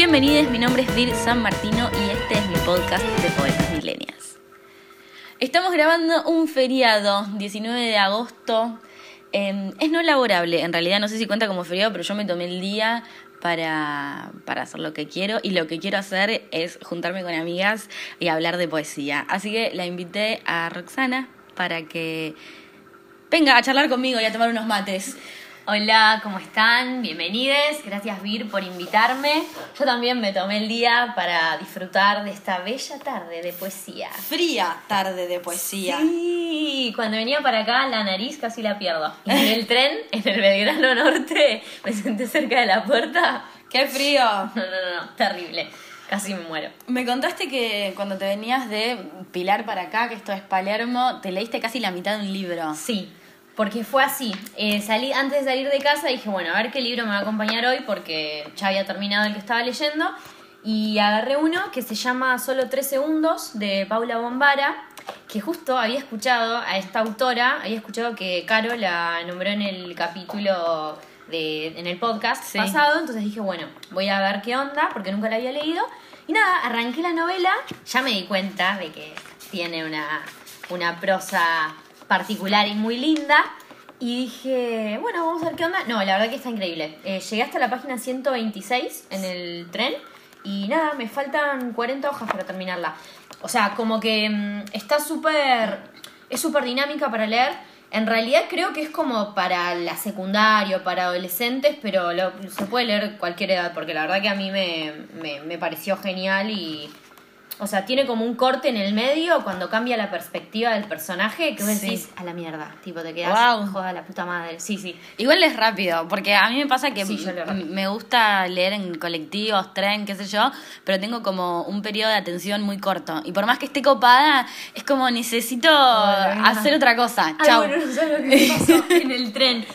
Bienvenidos, mi nombre es Vir San Martino y este es mi podcast de Poetas Milenias. Estamos grabando un feriado, 19 de agosto. Eh, es no laborable, en realidad no sé si cuenta como feriado, pero yo me tomé el día para, para hacer lo que quiero y lo que quiero hacer es juntarme con amigas y hablar de poesía. Así que la invité a Roxana para que venga a charlar conmigo y a tomar unos mates. Hola, ¿cómo están? Bienvenidos. Gracias Vir por invitarme. Yo también me tomé el día para disfrutar de esta bella tarde de poesía. Fría tarde de poesía. Sí, cuando venía para acá la nariz casi la pierdo. Y en el tren, en el Belgrano Norte, me senté cerca de la puerta. ¡Qué frío! No, no, no, no, terrible. Casi me muero. Me contaste que cuando te venías de Pilar para acá, que esto es Palermo, te leíste casi la mitad de un libro. Sí, porque fue así. Eh, salí, antes de salir de casa dije, bueno, a ver qué libro me va a acompañar hoy porque ya había terminado el que estaba leyendo. Y agarré uno que se llama Solo tres segundos de Paula Bombara, que justo había escuchado a esta autora, había escuchado que Caro la nombró en el capítulo de, en el podcast Sí. pasado, entonces dije, bueno, voy a ver qué onda, porque nunca la había leído. Y nada, arranqué la novela, ya me di cuenta de que tiene una, una prosa particular y muy linda. Y dije, bueno, vamos a ver qué onda. No, la verdad que está increíble. Eh, llegué hasta la página 126 en el tren y nada, me faltan 40 hojas para terminarla. O sea, como que mm, está súper... Es súper dinámica para leer. En realidad creo que es como para la secundaria o para adolescentes, pero lo- se puede leer cualquier edad, porque la verdad que a mí me, me, me pareció genial y... O sea, tiene como un corte en el medio cuando cambia la perspectiva del personaje que vos Sí. decís a la mierda. Tipo, te quedas, Guau. joda la puta madre. Sí, sí. Igual es rápido, porque a mí me pasa que Sí, me gusta leer en colectivos, tren, qué sé yo, pero tengo como un periodo de atención muy corto. Y por más que esté copada, es como necesito Ay, hacer otra cosa. Ay, Chau. bueno, no lo que pasó en el tren.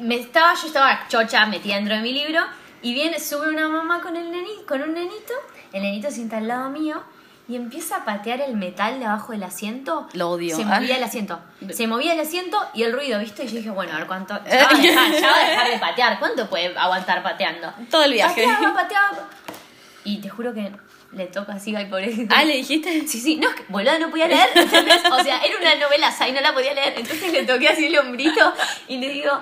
Me estaba, yo estaba chocha metida dentro de mi libro y viene, sube una mamá con el nenito, con un nenito, el nenito sienta al lado mío y empieza a patear el metal de abajo del asiento. Lo odio. Se movía el asiento. Se movía el asiento y el ruido, ¿viste? Y yo dije, bueno, a ver cuánto. Ya va a dejar, ya va a dejar de patear. ¿Cuánto puede aguantar pateando? Todo el viaje. Pateaba, pateaba. Y te juro que le toca así, ay, pobrecito. Ah, ¿le dijiste? Sí, sí, no, es que, boludo, no podía leer, ¿entendés? O sea, era una novela y no la podía leer. Entonces le toqué así el hombrito y le digo,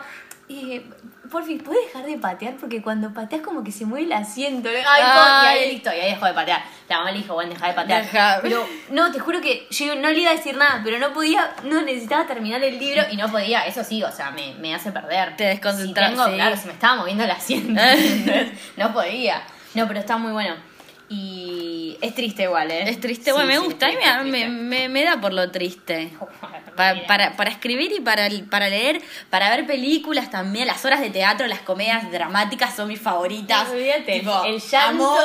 eh, por fin, ¿puedes dejar de patear? Porque cuando pateas como que se mueve el asiento. Ay, Ay. y ahí listo, y ahí dejó de patear. La mamá le dijo, bueno, deja de patear. Deja. Pero, no, te juro que yo no le iba a decir nada, pero no podía, no necesitaba terminar el libro y no podía, eso sí, o sea, me, me hace perder. Te desconcentras, Si tengo, sí. claro, se me estaba moviendo el asiento. no podía. No, pero está muy bueno. Y es triste igual, ¿eh? Es triste, Sí, bueno, me sí, gusta, a mí me, me, da por lo triste. Pa- Mira. para, para escribir y para, para leer, para ver películas también, las horas de teatro, las comedias dramáticas son mis favoritas. Olvídate, Tipo, el llanto.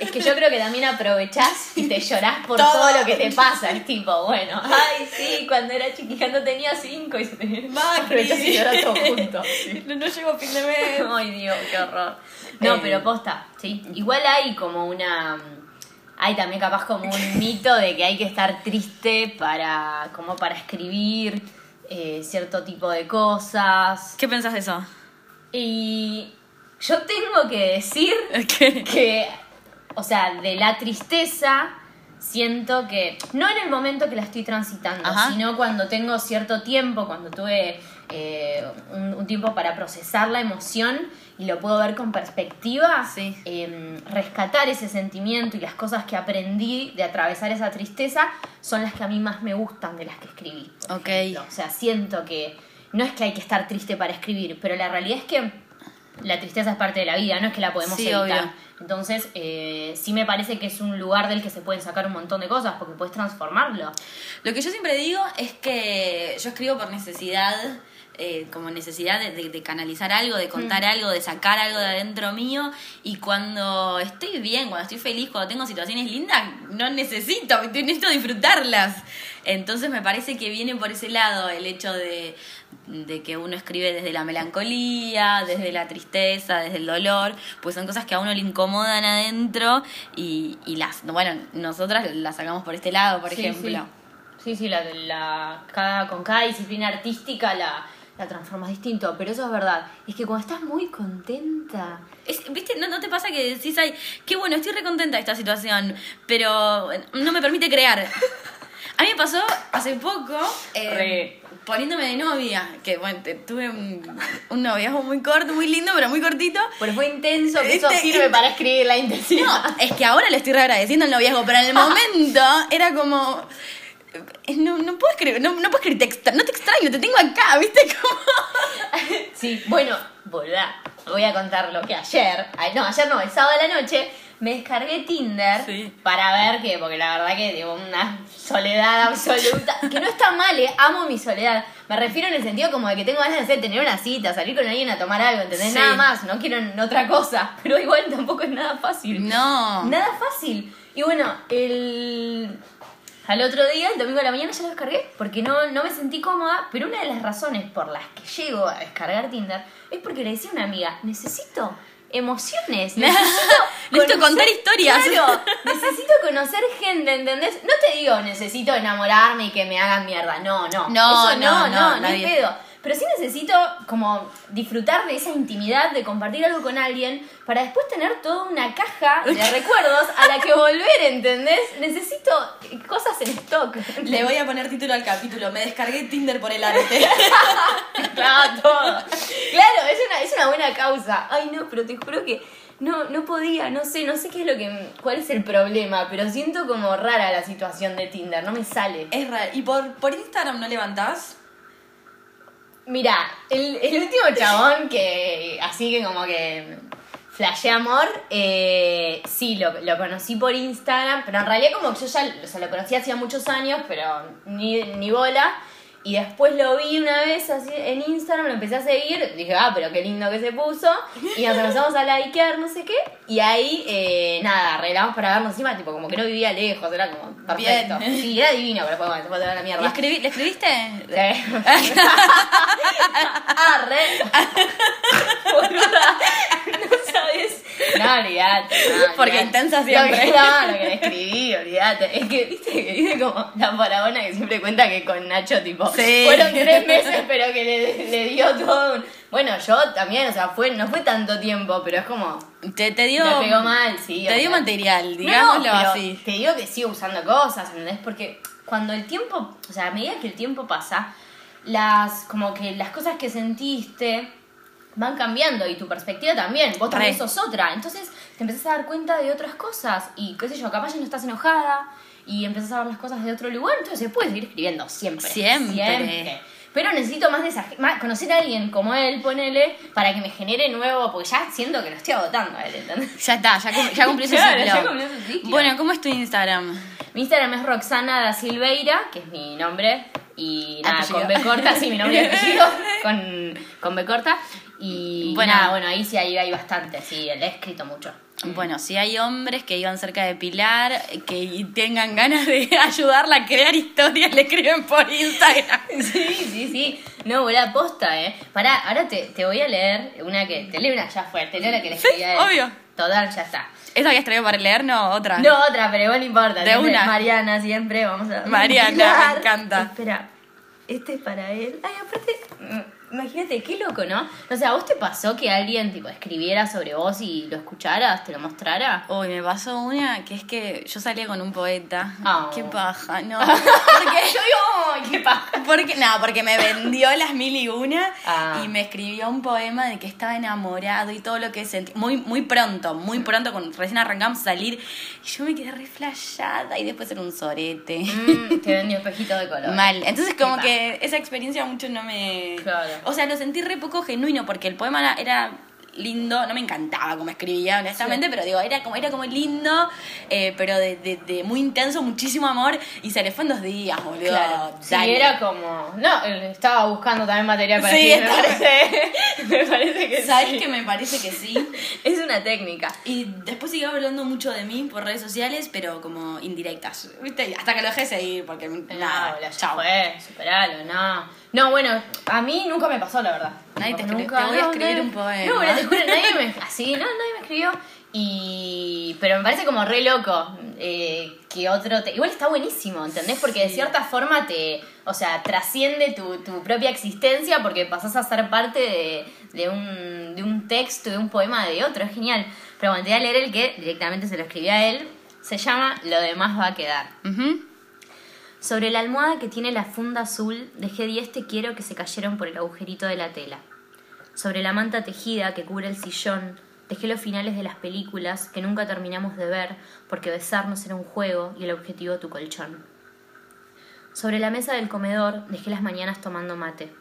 Es que yo creo que también aprovechás y te llorás por Todo. todo. lo que te pasa. Es tipo, bueno, ay, sí, cuando era chiquita no tenía cinco y se te aprovechás y llorás todo junto. No, no llego a fin de mes. Ay, Dios, qué horror. No, Eh. pero posta, sí. Igual hay como una. Hay también capaz como un mito de que hay que estar triste para. como para escribir eh, cierto tipo de cosas. ¿Qué pensás de eso? Y yo tengo que decir que, o sea, de la tristeza siento que, no en el momento que la estoy transitando, Ajá. sino cuando tengo cierto tiempo, cuando tuve eh, un, un tiempo para procesar la emoción y lo puedo ver con perspectiva, Sí. eh, rescatar ese sentimiento y las cosas que aprendí de atravesar esa tristeza son las que a mí más me gustan de las que escribí. Ok. ejemplo. O sea, siento que no es que hay que estar triste para escribir, pero la realidad es que la tristeza es parte de la vida, no es que la podemos Sí, evitar. obvio. Entonces, eh, sí me parece que es un lugar del que se pueden sacar un montón de cosas porque puedes transformarlo. Lo que yo siempre digo es que yo escribo por necesidad, eh, como necesidad de, de- de canalizar algo, de contar algo, de sacar algo de adentro mío. Y cuando estoy bien, cuando estoy feliz, cuando tengo situaciones lindas, no necesito, necesito disfrutarlas. Entonces me parece que viene por ese lado el hecho de, de que uno escribe desde la melancolía, desde la tristeza, desde el dolor, pues son cosas que a uno le incomodan adentro y, y las, bueno, nosotras las sacamos por este lado, por Sí, ejemplo. Sí, sí, sí, la, la- cada, con cada disciplina artística la, la transformas distinto, pero eso es verdad. Es que cuando estás muy contenta, Es- ¿Viste? ¿No, ¿No te pasa que decís, ay, qué bueno, estoy recontenta de esta situación, pero no me permite crear? A mí me pasó hace poco, eh, poniéndome de novia, que bueno, tuve un, un noviazgo muy corto, muy lindo, pero muy cortito. pero fue intenso, que eso Este- sirve para escribir la intensidad. No, es que ahora le estoy agradeciendo el noviazgo, pero en el momento era como. Eh, No, no puedo escribir, no, no puedo escribir, te extra- no te extraño, te tengo acá, ¿viste? Como... Sí, bueno, volá. Voy a contar lo que ayer, ay, no, ayer no, el sábado de la noche, me descargué Tinder Sí. para ver que, porque la verdad que tengo una soledad absoluta, que no está mal, eh, amo mi soledad. Me refiero en el sentido como de que tengo ganas de hacer, tener una cita, salir con alguien a tomar algo, ¿entendés? Sí. Nada más, no quiero otra cosa, pero igual tampoco es nada fácil. No. Nada fácil. Y bueno, el... Al otro día, el domingo de la mañana, ya lo descargué porque no, no me sentí cómoda. Pero una de las razones por las que llego a descargar Tinder es porque le decía a una amiga: necesito emociones, necesito, Necesito contar historias. Claro, necesito conocer gente, ¿entendés? No te digo necesito enamorarme y que me hagan mierda. No, no. No, Eso no, no, no, no, ni nadie. pedo. Pero sí necesito como disfrutar de esa intimidad, de compartir algo con alguien, para después tener toda una caja de recuerdos a la que volver, ¿entendés? Necesito cosas en stock. Le voy a poner título al capítulo. Me descargué Tinder por el arte. Claro, todo. Claro, es una, es una buena causa. Ay, no, pero te juro que no, no podía, no sé, no sé qué es lo que. cuál es el problema, pero siento como rara la situación de Tinder, no me sale. es raro. ¿Y por, por Instagram no levantás? Mira, el, el último chabón que así que como que flashé amor, eh, sí, lo, lo conocí por Instagram, pero en realidad como que yo ya o sea, lo conocí hacía muchos años, pero ni, ni bola. Y después lo vi una vez así en Instagram, lo empecé a seguir, dije, ah, pero qué lindo que se puso. Y nos empezamos a likear, no sé qué. Y ahí, eh, nada, arreglamos para vernos encima, tipo, como que no vivía lejos, era como perfecto. Bien. Sí, era divino, pero después bueno, se fue toda la ¿Le, mierda. escribí- ¿le escribiste? Sí. Arre. Boluda. No sabes. No, olvidate. no, Porque olvidate. intensa Lo siempre. que- No, lo que le escribí, olvidate. Es que, viste, que dice como la parabona que siempre cuenta que con Nacho, tipo, Sí. fueron tres meses, pero que le, le dio todo un. Bueno, yo también, o sea, fue, no fue tanto tiempo, pero es como. Te, te dio. Me pegó mal, sí. Te dio material, digámoslo así. Te digo que sigo usando cosas, ¿entendés? Porque cuando el tiempo, o sea, a medida que el tiempo pasa, las, como que las cosas que sentiste van cambiando y tu perspectiva también. Vos también Re. sos otra. Entonces te empezás a dar cuenta de otras cosas y qué sé yo, capaz ya no estás enojada y empezás a ver las cosas de otro lugar, entonces puedes seguir escribiendo siempre. Siempre. Pero necesito más de esa, más- conocer a alguien como él, ponele, para que me genere nuevo, porque ya siento que lo estoy agotando a él, ¿entendés? Ya está, ya, cum- ya cumplió su Claro, ciclo. ya cumplió su ciclo. Bueno, ¿cómo es tu Instagram? Mi Instagram es Roxana da Silveira, que es mi nombre. Y nada, Apellido. con B corta, sí, mi nombre y apellido, con, con B corta. Y Bueno. nada, bueno, ahí sí ahí hay bastante, sí, le he escrito mucho. Bueno, si hay hombres que iban cerca de Pilar, que tengan ganas de ayudarla a crear historias, le escriben por Instagram. Sí, sí, sí. No, buena posta, eh. Pará, ahora te, te voy a leer una que. Te leo una ya fue, te leo la que le Sí, escribí a él. obvio. Total, ya está. ¿Esa habías traído para leer? No, otra. No, otra, pero igual no importa. De una. Mariana, siempre, vamos a. Mariana, me encanta. Espera, este es para él. Ay, aparte, mm, imagínate, qué loco, ¿no? O sea, ¿a vos te pasó que alguien, tipo, escribiera sobre vos y lo escucharas, te lo mostrara? Uy, me pasó una que es que yo salía con un poeta. Ah. Qué paja, no. Porque yo digo, ¡ay, qué paja! Porque, no, porque me vendió las mil y una Ah. y me escribió un poema de que estaba enamorado y todo lo que sentí. Muy, muy pronto, muy pronto, cuando recién arrancamos a salir. Y yo me quedé re flashada y después era un sorete. Mm, te vendió espejito de color. Mal. Entonces, como que esa experiencia mucho no me. Claro. O sea, lo sentí re poco genuino porque el poema era- lindo, no me encantaba como escribía, honestamente, Sí. pero digo, era como, era como lindo, eh, pero de, de- de muy intenso, muchísimo amor, y se le fue en dos días, boludo. Claro. Sí, era como. No, estaba buscando también material para Sí, escribir, me parece. me parece que ¿Sabes sí. que me parece que sí? Es una técnica. Y después siguió hablando mucho de mí por redes sociales, pero como indirectas, ¿viste? Hasta que lo dejé de seguir, porque nada, no, ya chao. fue, superalo, no. No, bueno, a mí nunca me pasó, la verdad. Nadie te escribió, te voy a escribir un poema. No, pero te juro, nadie me, así, no, nadie me escribió. Y. Pero me parece como re loco eh, que otro. Te... Igual está buenísimo, ¿entendés? Porque de cierta forma te. O sea, trasciende tu, tu propia existencia porque pasás a ser parte de, de, un, de un texto, de un poema de otro. Es genial. Pero bueno, te voy a leer el que directamente se lo escribí a él. Se llama Lo demás va a quedar. Ujú. Sobre la almohada que tiene la funda azul, dejé diez te quiero que se cayeron por el agujerito de la tela. Sobre la manta tejida que cubre el sillón, dejé los finales de las películas que nunca terminamos de ver porque besarnos era un juego y el objetivo tu colchón. Sobre la mesa del comedor dejé las mañanas tomando mate.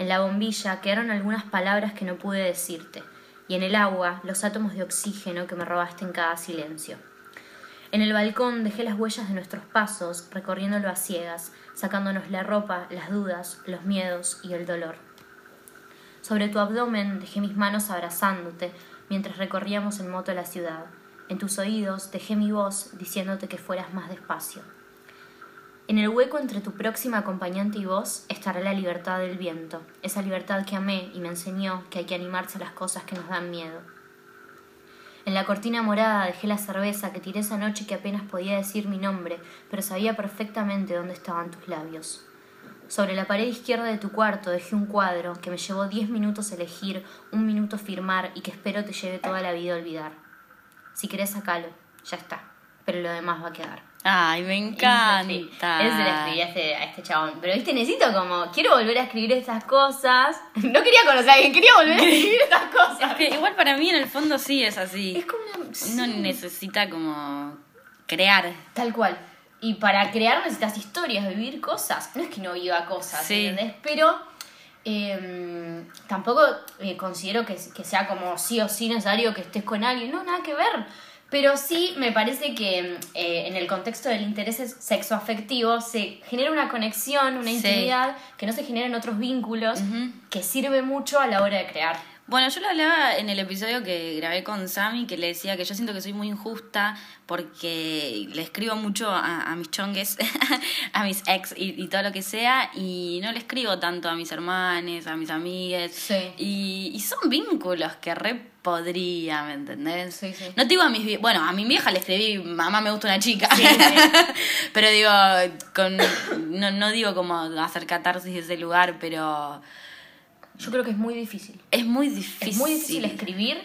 En la bombilla quedaron algunas palabras que no pude decirte, y en el agua los átomos de oxígeno que me robaste en cada silencio. En el balcón dejé las huellas de nuestros pasos, recorriéndolo a ciegas, sacándonos la ropa, las dudas, los miedos y el dolor. Sobre tu abdomen dejé mis manos abrazándote mientras recorríamos en moto la ciudad. En tus oídos dejé mi voz diciéndote que fueras más despacio. En el hueco entre tu próxima acompañante y vos estará la libertad del viento, esa libertad que amé y me enseñó que hay que animarse a las cosas que nos dan miedo. En la cortina morada dejé la cerveza que tiré esa noche que apenas podía decir mi nombre, pero sabía perfectamente dónde estaban tus labios. Sobre la pared izquierda de tu cuarto dejé un cuadro que me llevó diez minutos elegir, un minuto firmar y que espero te lleve toda la vida a olvidar. Si querés sacalo, ya está, pero lo demás va a quedar. Ay, me encanta. Él se lo escribí a este, a este chabón. Pero viste, necesito como, quiero volver a escribir estas cosas. No quería conocer a alguien, quería volver a escribir estas cosas. Es que igual para mí en el fondo sí es así. Es como una... Uno sí. necesita como crear. Tal cual. Y para crear necesitas historias, vivir cosas. No es que no viva cosas, Sí. ¿entendés? Pero eh, tampoco eh, considero que, que sea como sí o sí necesario que estés con alguien. No, nada que ver. Pero sí me parece que eh, en el contexto del interés sexoafectivo se genera una conexión, una Sí. intimidad que no se genera en otros vínculos, que sirve mucho a la hora de crear. Bueno, yo lo hablaba en el episodio que grabé con Sammy, que le decía que yo siento que soy muy injusta porque le escribo mucho a, a mis chongues, a mis ex y, y todo lo que sea, y no le escribo tanto a mis hermanes, a mis amigues. Sí. Y, y son vínculos que re podría, ¿me entendés? Sí, sí. No te digo a mis bueno, a mi vieja le escribí, mamá me gusta una chica. Sí, sí. pero digo, con, no, no digo como hacer catarsis de ese lugar, pero Yo creo que es muy difícil. es muy difícil. Es muy difícil escribir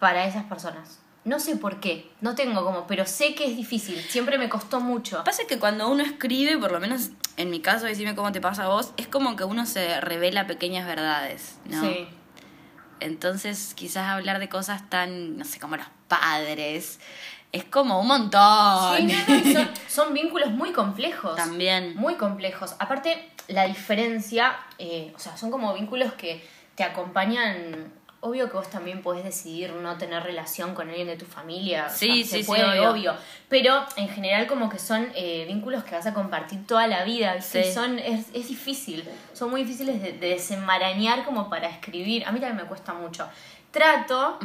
para esas personas. No sé por qué, no tengo como, pero sé que es difícil. Siempre me costó mucho. Pasa que cuando uno escribe, por lo menos en mi caso, decime cómo te pasa a vos, es como que uno se revela pequeñas verdades, ¿no? Sí. Entonces, quizás hablar de cosas tan, no sé, como los padres, es como un montón. Sí, no, no, son, son vínculos muy complejos. También. Muy complejos. Aparte, la diferencia, eh, o sea, son como vínculos que te acompañan. Obvio que vos también podés decidir no tener relación con alguien de tu familia. o Sí, sea, se sí, sí, puede, obvio. Pero en general como que son eh, vínculos que vas a compartir toda la vida. Sí. Y son, es, es difícil. Son muy difíciles de, de desenmarañar como para escribir. A mí también me cuesta mucho. Trato,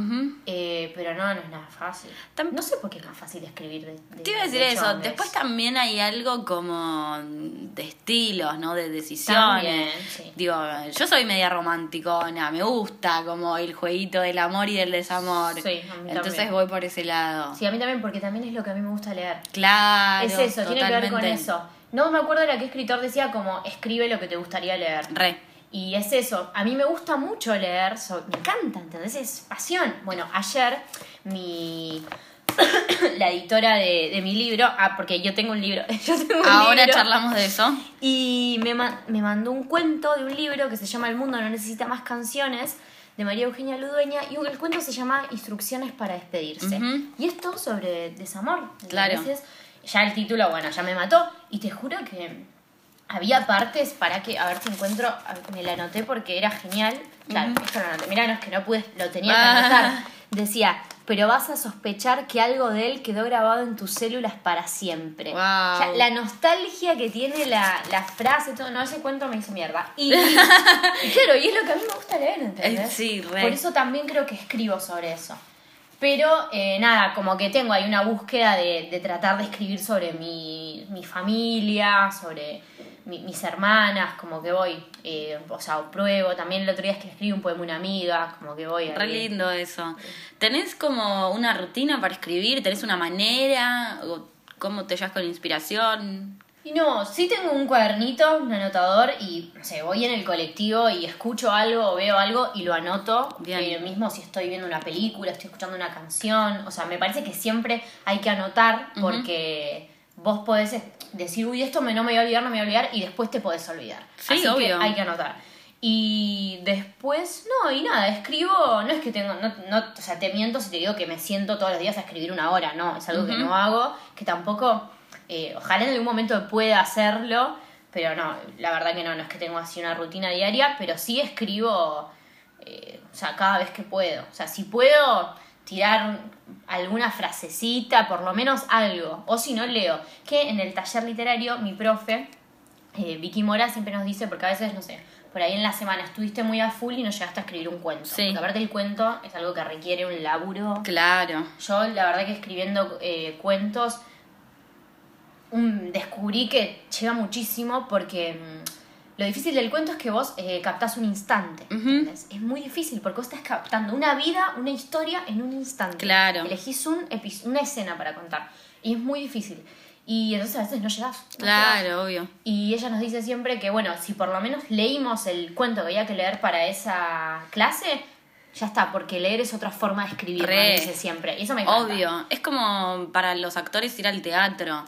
eh, pero no, no es nada fácil. No sé por qué es más fácil escribir de, de- Te iba a decir de eso. Después también hay algo como de estilos, ¿no? De decisiones. También, sí. Digo, yo soy media romanticona, me gusta como el jueguito del amor y del desamor. Sí, a mí Entonces también. voy por ese lado. Sí, a mí también, porque también es lo que a mí me gusta leer. Claro. es eso, tiene que ver con eso. No me acuerdo era qué escritor decía como escribe lo que te gustaría leer. Re. Y es eso, a mí me gusta mucho leer, so- me encanta, ¿entendés? Es pasión. Bueno, ayer mi... la editora de, de mi libro, ah, porque yo tengo un libro, yo tengo un Ahora libro, charlamos de eso. y me, me mandó un cuento de un libro que se llama El mundo no necesita más canciones, de María Eugenia Ludueña, y el cuento se llama Instrucciones para despedirse. Y esto sobre desamor. Claro. Ya el título, bueno, ya me mató. Y te juro que había partes para que, a ver si encuentro, a me la anoté porque era genial. Claro, Ujú. esto lo anoté. Mirá, no es que no pude, lo tenía que Ah. anotar. Decía, pero vas a sospechar que algo de él quedó grabado en tus células para siempre. Wow. Ya, la nostalgia que tiene la, la frase, todo, no, ese cuento me hizo mierda. Y, y claro, y es lo que a mí me gusta leer, ¿entendés? Eh, sí, re. Por eso también creo que escribo sobre eso. Pero eh, nada, como que tengo ahí una búsqueda de, de tratar de escribir sobre mi, mi familia, sobre mi- mis hermanas, como que voy, eh, o sea, pruebo. También el otro día es que escribí un poema una amiga, como que voy. Re lindo eso. ¿Tenés como una rutina para escribir? ¿Tenés una manera? ¿O ¿Cómo te llevas con inspiración? Y no, sí tengo un cuadernito, un anotador y, no sé, voy en el colectivo y escucho algo o veo algo y lo anoto. Bien. Eh, mismo si estoy viendo una película, estoy escuchando una canción. O sea, me parece que siempre hay que anotar porque vos podés decir, uy, esto me, no me voy a olvidar, no me voy a olvidar y después te podés olvidar. Sí, Así obvio. que hay que anotar. Y después, no, y nada, escribo, no es que tengo, no, no, o sea, te miento si te digo que me siento todos los días a escribir una hora, no, es algo que no hago, que tampoco, eh, ojalá en algún momento pueda hacerlo, pero no, la verdad que no, no es que tengo así una rutina diaria, pero sí escribo, eh, o sea, cada vez que puedo, o sea, si puedo tirar alguna frasecita, por lo menos algo, o si no leo, que en el taller literario mi profe, eh, Vicky Mora siempre nos dice, porque a veces, no sé, por ahí en la semana estuviste muy a full y no llegaste a escribir un cuento. Sí. Porque aparte el cuento es algo que requiere un laburo. Claro. Yo la verdad que escribiendo eh, cuentos un- descubrí que lleva muchísimo porque mm, lo difícil del cuento es que vos eh, captás un instante. Es muy difícil porque vos estás captando una vida, una historia en un instante. Claro. Elegís un una escena para contar y es muy difícil. Y entonces a veces no llegás. no llegás. Claro, obvio. Y ella nos dice siempre que, bueno, si por lo menos leímos el cuento que había que leer para esa clase, ya está, porque leer es otra forma de escribir, Re. dice siempre. Y eso me encanta. Obvio. Es como para los actores ir al teatro.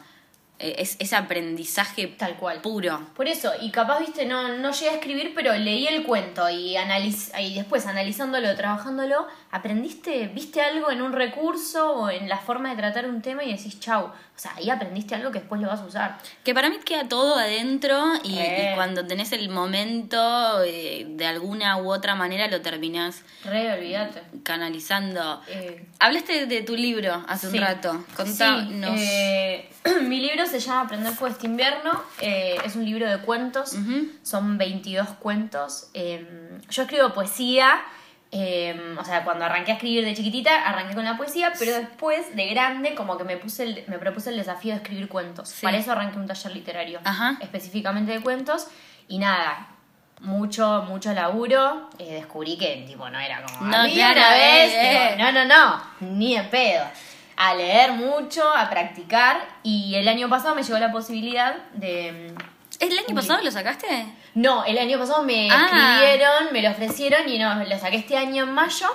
Eh, Es ese aprendizaje Tal cual. puro. Por eso, y capaz, viste, no, no llegué a escribir, pero leí el cuento y, analiz y después analizándolo, trabajándolo, aprendiste, viste algo en un recurso o en la forma de tratar un tema y decís, chau. O sea, ahí aprendiste algo que después lo vas a usar. Que para mí queda todo adentro y, cuando tenés el momento, eh, de alguna u otra manera lo terminás Re, olvídate. canalizando. Eh, Hablaste de tu libro hace Sí. un rato. Contanos. Sí, eh, mi libro se llama Aprender fue este invierno. es un libro de cuentos. Son 22 cuentos. eh, yo escribo poesía. Eh, o sea, cuando arranqué a escribir de chiquitita, arranqué con la poesía, pero después, de grande, como que me, puse el- me propuse el desafío de escribir cuentos. Sí. Para eso arranqué un taller literario, Ajá. específicamente de cuentos. Y nada, mucho, mucho laburo. eh, descubrí que, tipo, no era como... No, "Ah, mira claro, una vez, eh, tipo, no, no, no, ni en pedo. A leer mucho, a practicar. Y el año pasado me llegó la posibilidad de... ¿El año pasado lo sacaste? No, el año pasado me Ah. escribieron, me lo ofrecieron y no, lo saqué este año en mayo.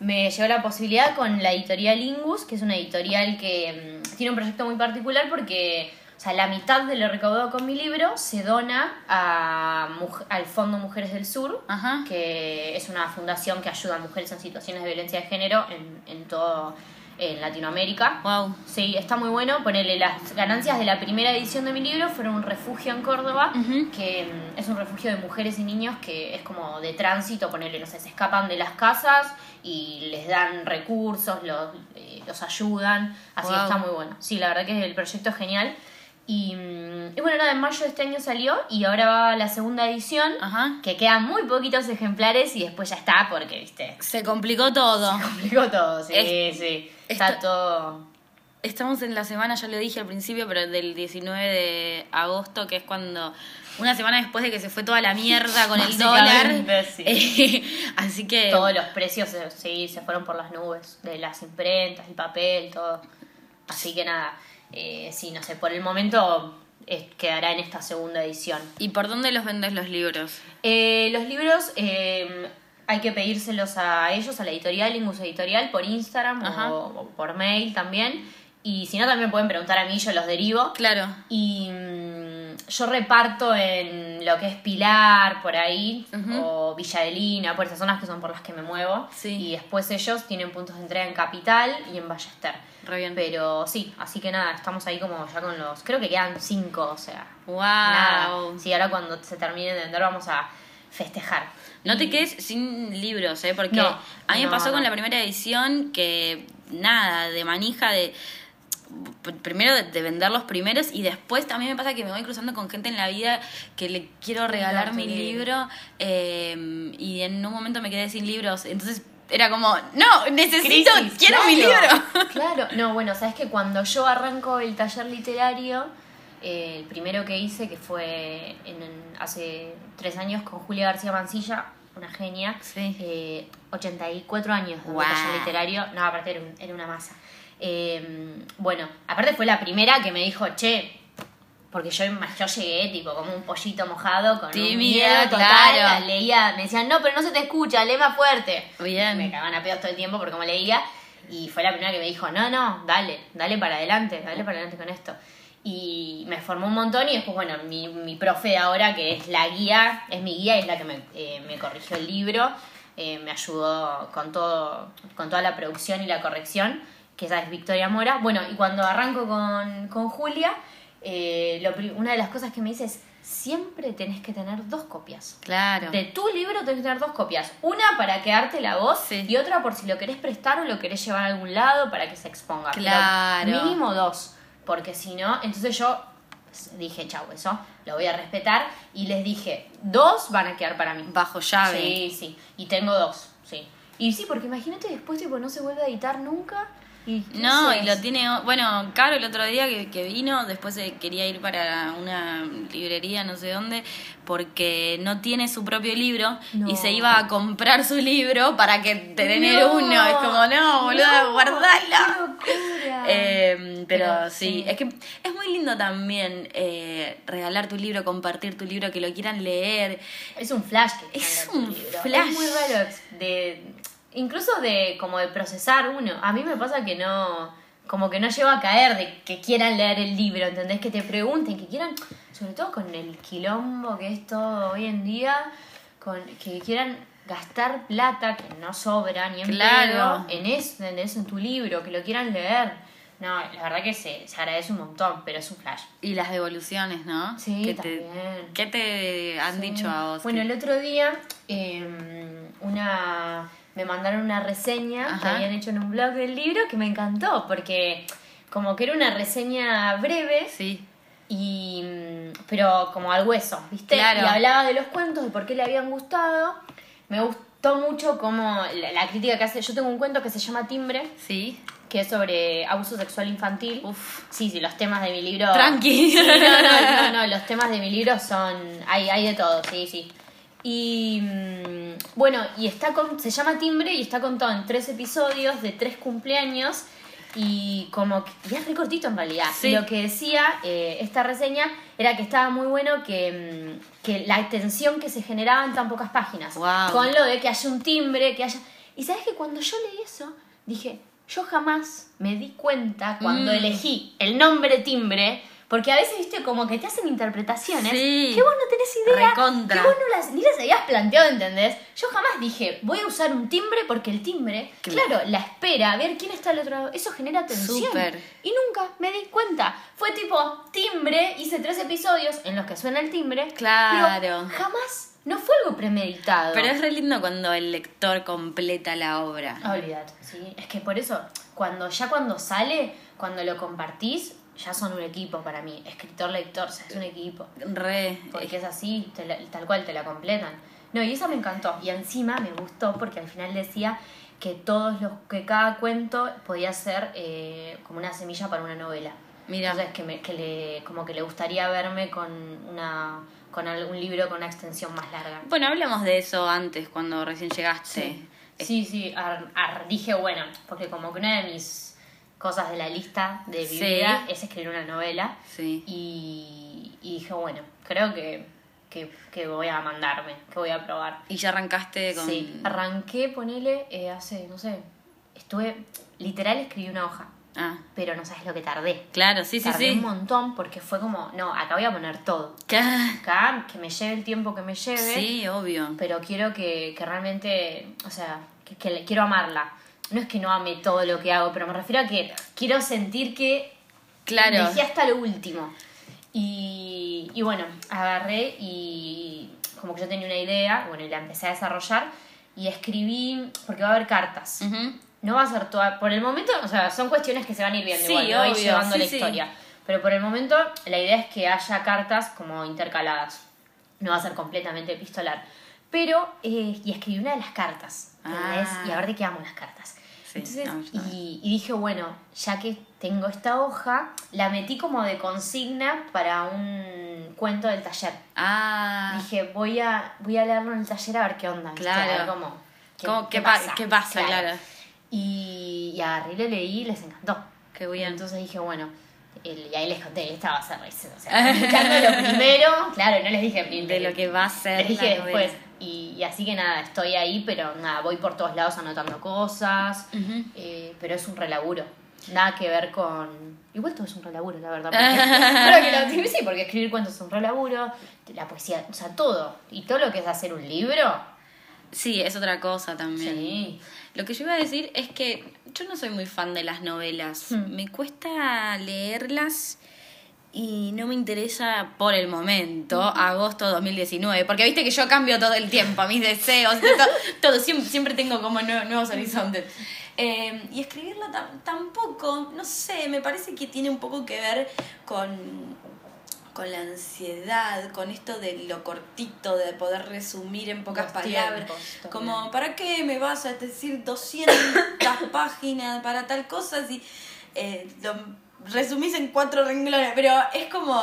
Me llegó la posibilidad con la editorial Ingus, que es una editorial que mm, tiene un proyecto muy particular porque, o sea, la mitad de lo recaudado con mi libro se dona a, al Fondo Mujeres del Sur, Ajá. que es una fundación que ayuda a mujeres en situaciones de violencia de género en, en todo en Latinoamérica. Wow. Sí, está muy bueno. Ponele las ganancias de la primera edición de mi libro fueron un refugio en Córdoba, que mm, es un refugio de mujeres y niños que es como de tránsito, ponele, no sé, se escapan de las casas y les dan recursos, los, eh, los ayudan. Así Wow. está muy bueno. Sí, la verdad que el proyecto es genial. Y, mm, y bueno, nada, en mayo de este año salió y ahora va la segunda edición, Ajá. que quedan muy poquitos ejemplares y después ya está porque, viste, Se complicó todo. complicó todo. Sí, Es- sí. Está todo... Estamos en la semana, ya lo dije al principio, pero del 19 de agosto, que es cuando. Una semana después de que se fue toda la mierda con el dólar. Sí. Eh, así que. Todos los precios sí, se fueron por las nubes, de las imprentas, el papel, todo. Así que nada, eh, sí, no sé, por el momento eh, quedará en esta segunda edición. ¿Y por dónde los vendes los libros? Eh, los libros eh, hay que pedírselos a ellos, a la editorial, Ingus Editorial, por Instagram o, o por mail también. Y si no, también pueden preguntar a mí, yo los derivo. Claro. Y mm, yo reparto en lo que es Pilar, por ahí, o Villa Adelina, por esas zonas que son por las que me muevo. Sí. Y después ellos tienen puntos de entrega en Capital y en Ballester. Re bien. Pero sí, así que nada, estamos ahí como ya con los. Creo que quedan cinco, o sea. ¡Wow! Nada. Sí, ahora cuando se terminen de vender vamos a festejar. No te quedes sin libros, ¿eh? Porque No, a mí me no, pasó con la primera edición que nada, de manija de primero de, de vender los primeros y después también me pasa que me voy cruzando con gente en la vida que le quiero regalar mi libro. eh, y en un momento me quedé sin libros. Entonces era como no necesito Crisis, quiero mi libro Claro, no, bueno, sabes que cuando yo arranco el taller literario, eh, el primero que hice, que fue en, en- hace tres años con Julia García Mancilla, una genia. Sí. Eh, 84 años de Guau. taller literario. No, aparte era, un- era una masa. Eh, bueno, aparte fue la primera que me dijo, che, porque yo, yo llegué tipo como un pollito mojado con un miedo total, claro. leía, me decían, no, pero no se te escucha, lee más fuerte. Bien. Me cagaban a pedos todo el tiempo por cómo leía. Y fue la primera que me dijo, no, no, dale, dale para adelante, dale para adelante con esto. Y me formó un montón y después, bueno, mi, mi profe de ahora, que es la guía, es mi guía, es la que me, eh, me corrigió el libro, eh, me ayudó con, todo, con toda la producción y la corrección, que esa es Victoria Mora. Bueno, y cuando arranco con, con Julia, eh, lo una de las cosas que me dice es, siempre tenés que tener dos copias. Claro. De tu libro tenés que tener dos copias. Una para quedarte la voz Sí. y otra por si lo querés prestar o lo querés llevar a algún lado para que se exponga. Pero Claro. mínimo dos. Porque si no, entonces yo dije, chau, eso lo voy a respetar. Y les dije, dos van a quedar para mí. Bajo llave. Sí, sí. Y tengo dos, sí. Y sí, porque imagínate después, tipo, no se vuelve a editar nunca. Y, ¿qué No, y lo tiene. Bueno, Caro el otro día que, que vino, después quería ir para una librería, no sé dónde, porque no tiene su propio libro No. y se iba a comprar su libro para que tener No. uno. Es como, no, boludo, No, guardalo. ¡Qué locura! Eh, pero, Pero, sí, sí. es que es muy lindo también eh, regalar tu libro, compartir tu libro, que lo quieran leer. Es un flash que Es un libro. flash. Es muy raro de incluso de como de procesar uno. A mí me pasa que no como que no llego a caer de que quieran leer el libro, ¿entendés? Que te pregunten, que quieran, sobre todo con el quilombo que es todo hoy en día, con que quieran gastar plata que no sobra ni en Claro. en eso, ¿entendés? En tu libro, que lo quieran leer. No, la verdad que se, se agradece un montón, pero es un flash. Y las devoluciones, ¿no? Sí, ¿Qué te, también. ¿Qué te han Sí. dicho a vos? Bueno, el otro día eh, una me mandaron una reseña que habían hecho en un blog del libro que me encantó porque como que era una reseña breve Sí. y pero como al hueso, ¿viste? Claro. Y hablaba de los cuentos, de por qué le habían gustado. Me gustó mucho como la, la crítica que hace. Yo tengo un cuento que se llama Timbre, Sí. que es sobre abuso sexual infantil. Uf. Sí, sí, los temas de mi libro. Tranqui. Sí, no, no, no, no, los temas de mi libro son. Hay, hay de todo, sí, sí. Y mm, bueno, y está con, se llama Timbre y está contado en tres episodios de tres cumpleaños. Y como que, y es re cortito en realidad. Sí. Y lo que decía eh, esta reseña era que estaba muy bueno que, mm, que la tensión que se generaba en tan pocas páginas. Guau. Con lo de que haya un timbre, que haya. Y sabes que cuando yo leí eso, dije, yo jamás me di cuenta cuando Mm. elegí el nombre timbre, porque a veces, viste, como que te hacen interpretaciones Sí. que vos no tenés idea, Recontra. que vos no las, ni las habías planteado, ¿entendés? Yo jamás dije, voy a usar un timbre porque el timbre, Claro. claro, la espera, a ver quién está al otro lado, eso genera tensión. Y nunca me di cuenta. Fue tipo, timbre, hice tres episodios en los que suena el timbre. Claro. Pero jamás, no fue algo premeditado. Pero es re lindo cuando el lector completa la obra. Olvídate, sí. Es que por eso, cuando ya cuando sale, cuando lo compartís, ya son un equipo para mí. Escritor-lector, o sea, es un equipo. Re. Porque es así, te la- tal cual te la completan. No, y esa me encantó. Y encima me gustó porque al final decía que todos los, que cada cuento podía ser eh, como una semilla para una novela. Mira. Entonces que, me, que le, como que le gustaría verme con una con algún libro con una extensión más larga. Bueno, hablamos de eso antes, cuando recién llegaste. Sí, sí, ar- ar- dije, bueno, porque como que una de mis cosas de la lista de mi Sí. vida es escribir una novela. Sí. Y, y dije, bueno, creo que, que, que voy a mandarme, que voy a probar. Y ya arrancaste con. Sí, arranqué, ponele, eh, hace, no sé, estuve, literal escribí una hoja, Ah, pero no sabes lo que tardé. claro, sí, sí, tardé un sí. montón porque fue como, no, acá voy a poner todo. Ca- Acá, que me lleve el tiempo que me lleve. Sí, obvio. pero quiero que, que realmente, o sea, que, que le- quiero amarla. No es que no ame todo lo que hago, pero me refiero a que quiero sentir que Claro. dejé hasta lo último. Y, y bueno, agarré y como que yo tenía una idea, bueno, y la empecé a desarrollar y escribí, porque va a haber cartas. Ujú. No va a ser toda, por el momento, o sea, son cuestiones que se van a ir viendo Sí, igual, voy obvio, llevando sí, la sí. historia. Pero por el momento, la idea es que haya cartas como intercaladas. No va a ser completamente epistolar. Pero, eh, y escribí una de las cartas. Ah. Y a ver de qué amo las cartas. Sí, Entonces, y, y dije, bueno, ya que tengo esta hoja, la metí como de consigna para un cuento del taller. Ah, Dije, voy a, voy a leerlo en el taller a ver qué onda. Claro. A ver cómo, ¿Cómo- qué pa- qué pasa? Claro. Y, y agarré, y lo leí y les encantó. qué bien. Entonces dije, bueno, el- y ahí les conté, esta va a ser. O sea, lo primero, claro, no les dije primero. de lo que va a ser Les dije después. novela. Y, y así que nada, estoy ahí, pero nada, voy por todos lados anotando cosas. Eh, pero es un relaburo. Nada que ver con. Igual todo es un relaburo, la verdad. Porque, que lo- sí, porque escribir cuentos es un relaburo. La poesía, o sea, todo. Y todo lo que es hacer un libro. Sí, es otra cosa también. Sí. Lo que yo iba a decir es que yo no soy muy fan de las novelas. Hmm. Me cuesta leerlas y no me interesa por el momento, agosto 2019, porque viste que yo cambio todo el tiempo, mis deseos, todo, todo, siempre, siempre tengo como nue- nuevos horizontes. Eh, y escribirlo tam- tampoco, no sé, me parece que tiene un poco que ver con, con la ansiedad, con esto de lo cortito, de poder resumir en pocas Los palabras. tiempos. Como, ¿para qué me vas a decir 200 páginas para tal cosa si eh, lo resumís en cuatro renglones? Pero es como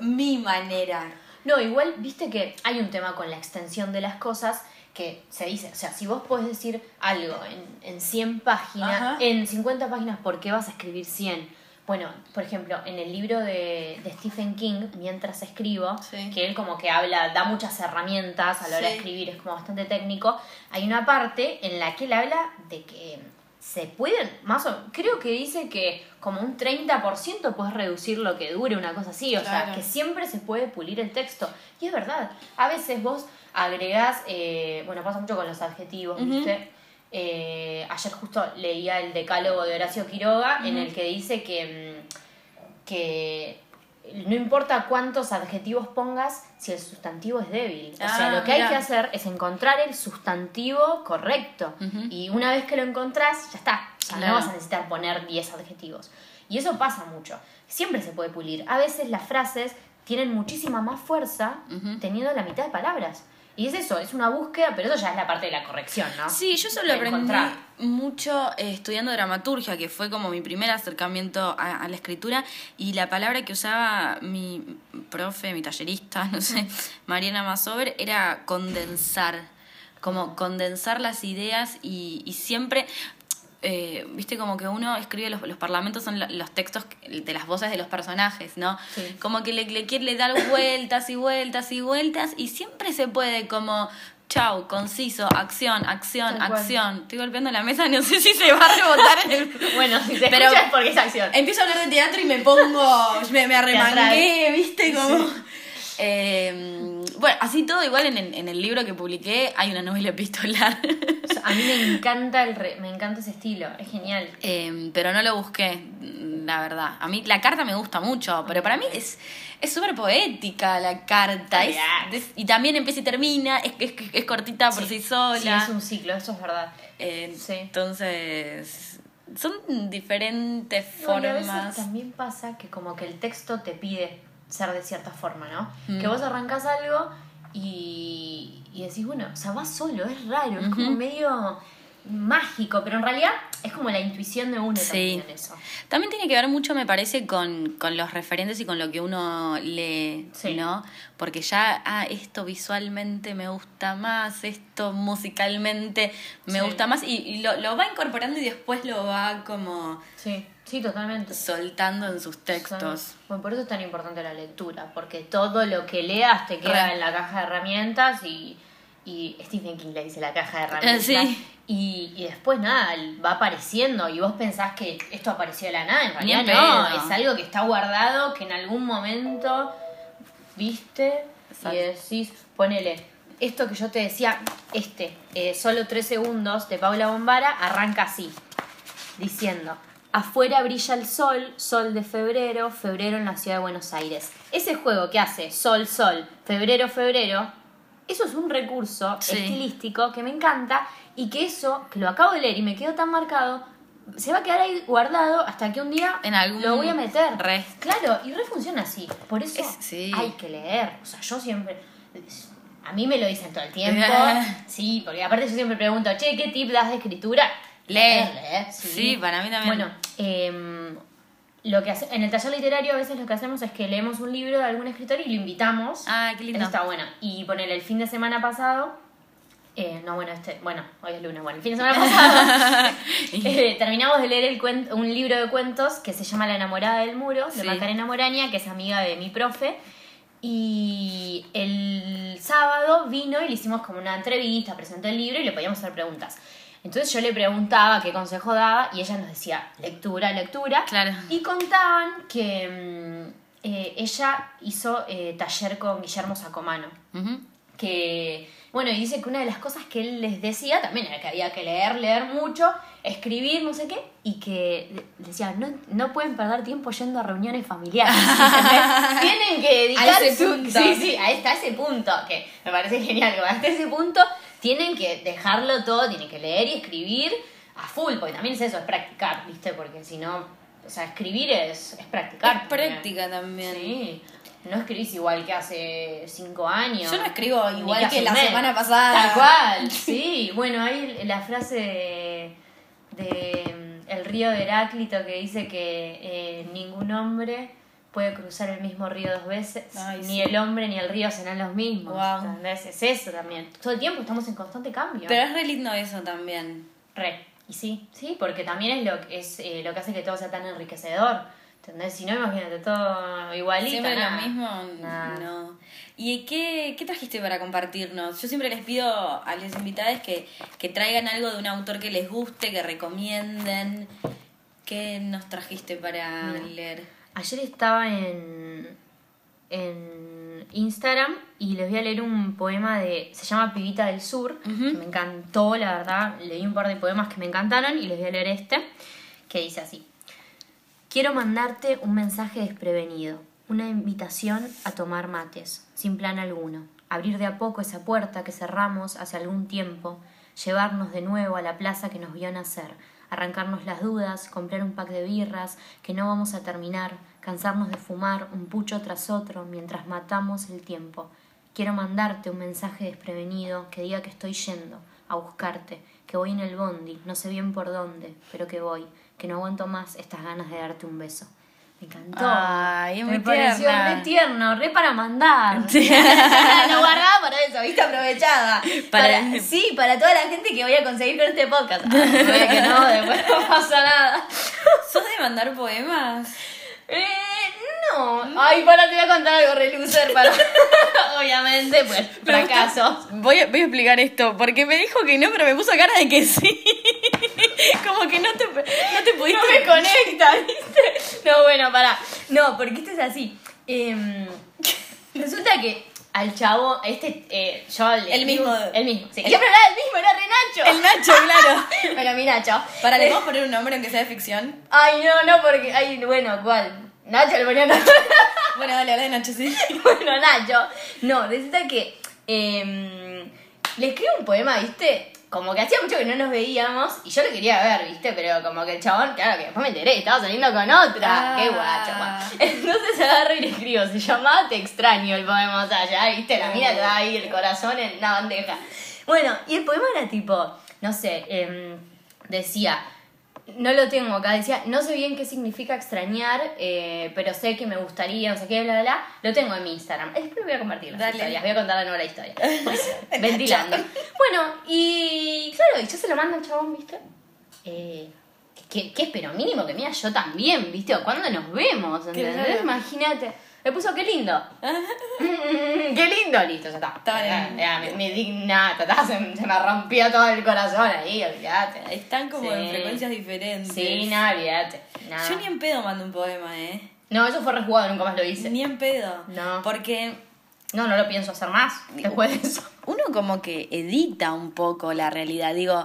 mi manera. No, igual, viste que hay un tema con la extensión de las cosas que se dice, o sea, si vos podés decir algo en, en 100 páginas, Ajá. en 50 páginas, ¿por qué vas a escribir 100? Bueno, por ejemplo, en el libro de, de Stephen King, Mientras escribo, Sí. que él como que habla, da muchas herramientas a la hora de escribir, es como bastante técnico, hay una parte en la que él habla de que se pueden, más o creo que dice que como un 30% puedes reducir lo que dure, una cosa así, o sea, que siempre se puede pulir el texto. Y es verdad, a veces vos agregás, eh, bueno, pasa mucho con los adjetivos. ¿viste? Eh, ayer justo leía el decálogo de Horacio Quiroga en el que dice que, mm, que no importa cuántos adjetivos pongas si el sustantivo es débil. O sea, Ah, lo que hay que hacer es encontrar el sustantivo correcto. Y una vez que lo encontrás, ya está. O sea, Claro. no vas a necesitar poner 10 adjetivos. Y eso pasa mucho. Siempre se puede pulir. A veces las frases tienen muchísima más fuerza teniendo la mitad de palabras. Y es eso, es una búsqueda, pero eso ya es la parte de la corrección, ¿no? Sí, yo solo aprendí encontrar. mucho eh, estudiando dramaturgia, que fue como mi primer acercamiento a, a la escritura, y la palabra que usaba mi profe, mi tallerista, no sé, Mariana Masover, era condensar, como condensar las ideas y, y siempre... eh, Viste como que uno escribe los, los parlamentos son lo- los textos de las voces de los personajes, ¿no? Sí. Como que le, le quiere dar vueltas y vueltas y vueltas y siempre se puede como chau, conciso, acción, acción, Tal cual. acción. Estoy golpeando la mesa, no sé si se va a rebotar en el... Bueno, si te Pero- escuchas es porque es acción. Empiezo a hablar de teatro y me pongo, me, me arremangué, ¿viste? Como... Eh, bueno, así todo, igual en, el- en el libro que publiqué hay una novela epistolar. O sea, a mí me encanta, el re- me encanta ese estilo, es genial. Eh, pero no lo busqué, la verdad. A mí la carta me gusta mucho, pero para mí es es súper poética la carta. Es- es- y también empieza y termina, es, es, es cortita por sí, sola. Sí, es un ciclo, eso es verdad. Eh, Sí. Entonces, son diferentes a formas. veces también pasa que como que el texto te pide ser de cierta forma, ¿no? Mm. Que vos arrancás algo y, y decís, bueno, o sea, vas solo, es raro, es como medio mágico, pero en realidad es como la intuición de uno Sí. también en eso. También tiene que ver mucho, me parece, con, con los referentes y con lo que uno lee, Sí. ¿no? Porque ya, ah, esto visualmente me gusta más, esto musicalmente me Sí. gusta más, y, y lo, lo va incorporando y después lo va como Sí, sí, totalmente. soltando en sus textos. Bueno, por eso es tan importante la lectura, porque todo lo que leas te queda Re. en la caja de herramientas y, y Stephen King le dice la caja de herramientas. sí. Y, y después nada, va apareciendo y vos pensás que esto apareció de la nada, en realidad no, es algo que está guardado, que en algún momento viste Exacto. y decís, ponele, esto que yo te decía, este, eh, solo tres segundos de Paula Bombara, arranca así diciendo, afuera brilla el sol, sol de febrero, febrero en la ciudad de Buenos Aires. Ese juego que hace sol, sol, febrero, febrero, eso es un recurso Sí. estilístico que me encanta y que eso, que lo acabo de leer y me quedó tan marcado, se va a quedar ahí guardado hasta que un día En algún lo voy a meter. re. Claro, y re funciona así. Por eso Es- sí. hay que leer. O sea, yo siempre... A mí me lo dicen todo el tiempo. sí, porque aparte yo siempre pregunto, che, ¿qué tip das de escritura? Lee. Leer, leer, Sí, para mí también. Bueno, em, lo que hace- en el taller literario a veces lo que hacemos es que leemos un libro de algún escritor y lo invitamos. Ah, qué lindo. Eso está bueno. Y ponele el fin de semana pasado. eh, no, bueno, este, bueno, hoy es lunes. Bueno, el fin de semana pasado eh, terminamos de leer el cuen- un libro de cuentos que se llama La enamorada del muro, de Sí. Macarena Moraña, que es amiga de mi profe. Y el sábado vino y le hicimos como una entrevista, presentó el libro y le podíamos hacer preguntas. Entonces yo le preguntaba qué consejo daba y ella nos decía lectura, lectura. Claro. Y contaban que mm, eh, ella hizo eh, taller con Guillermo Sacomano. Que, bueno, y dice que una de las cosas que él les decía también era que había que leer, leer mucho, escribir, no sé qué, y que de- decía, no, no pueden perder tiempo yendo a reuniones familiares. Tienen que dedicar A ese su- punto. Sí, sí, hasta ese punto, que me parece genial, hasta ese punto tienen que dejarlo todo, tienen que leer y escribir a full, porque también es eso, es practicar, ¿viste? Porque si no, o sea, escribir es, es practicar. Es práctica también. Sí. No escribís igual que hace cinco años. Yo no escribo igual que la mes. semana pasada. Tal cual, sí. Bueno, hay la frase de, de, mm, El río de Heráclito que dice que eh, ningún hombre puede cruzar el mismo río dos veces. Ay, ni sí. el hombre ni el río serán los mismos. Guau. ¿entendés? Es eso también. Todo el tiempo estamos en constante cambio. Pero es re lindo eso también. Re. Y sí, sí, porque también es lo que es eh, lo que hace que todo sea tan enriquecedor. ¿Entendés? Si no, imagínate todo igualito. Siempre nada. lo mismo, Nada. no. ¿Y qué, qué trajiste para compartirnos? Yo siempre les pido a los invitados que, que traigan algo de un autor que les guste, que recomienden. ¿Qué nos trajiste para Mira. leer? Ayer estaba en, en Instagram y les voy a leer un poema de. Se llama Pibita del Sur, que me encantó, la verdad. Leí un par de poemas que me encantaron y les voy a leer este, que dice así: Quiero mandarte un mensaje desprevenido, una invitación a tomar mates, sin plan alguno, abrir de a poco esa puerta que cerramos hace algún tiempo, llevarnos de nuevo a la plaza que nos vio nacer, arrancarnos las dudas, comprar un pack de birras que no vamos a terminar, cansarnos de fumar un pucho tras otro mientras matamos el tiempo. Quiero mandarte un mensaje desprevenido que diga que estoy yendo a buscarte, que voy en el bondi, no sé bien por dónde, pero que voy, que no aguanto más estas ganas de darte un beso. Me encantó. Ay, es Me muy pareció tierna. re tierno, re para mandar. Lo guardaba para eso, viste, aprovechada. Para- Para- sí, para toda la gente que voy a conseguir con este podcast. Ah, que no, después no pasa nada. ¿Sos de mandar poemas? Eh, no. Ay, para, te voy a contar algo re loser para. Obviamente, pues, fracaso. Voy a, voy a explicar esto, porque me dijo que no, pero me puso cara de que sí. Como que no te, no te pudiste... No me conecta, ¿viste? No, bueno, pará. No, porque esto es así. Em, resulta que al chavo, este, eh, yo le El mismo. El mismo, sí. El- Siempre era el mismo, era Renacho. El Nacho, claro. Bueno, mi Nacho. Para, ¿le Eh, podemos poner un nombre aunque sea de ficción? Ay, no, no, porque. Ay, bueno, ¿cuál? Nacho le ponía Nacho. Bueno, dale, habla de Nacho, sí. bueno, Nacho. No, resulta que. em, le escribo un poema, ¿viste? Como que hacía mucho que no nos veíamos y yo lo quería ver, ¿viste? Pero como que el chabón, claro que después me enteré, estaba saliendo con otra. Ah. Qué guacho. Entonces agarro y le escribo, se llamaba Te extraño el poema, o sea, ya, ¿viste? La mina te da ahí el corazón en una bandeja. Bueno, y el poema era tipo, no sé, em, decía, no lo tengo acá, decía, no sé bien qué significa extrañar, eh, pero sé que me gustaría, o sea, que bla, bla, bla, lo tengo en mi Instagram. Después voy a compartir las Dale. historias, voy a contar de nuevo la historia. Pues, ventilando. Bueno, y claro, y yo se lo mando al chabón, ¿viste? Eh, ¿qué, ¿Qué espero? Mínimo que mira yo también, ¿viste? ¿O cuándo nos vemos? ¿Entendés? Imagínate. Me puso qué lindo. Qué lindo, listo, ya está. Está bien. Ya, ya, me, me digna, ta, ta, se, se me rompió todo el corazón ahí, olvídate. Están como Sí. en frecuencias diferentes. Sí, nada, olvídate. Yo ni en pedo mando un poema, ¿eh? No, eso fue rejugado, nunca más lo hice. Ni en pedo. No. Porque No, no lo pienso hacer más después de eso. uno como que edita un poco la realidad. Digo,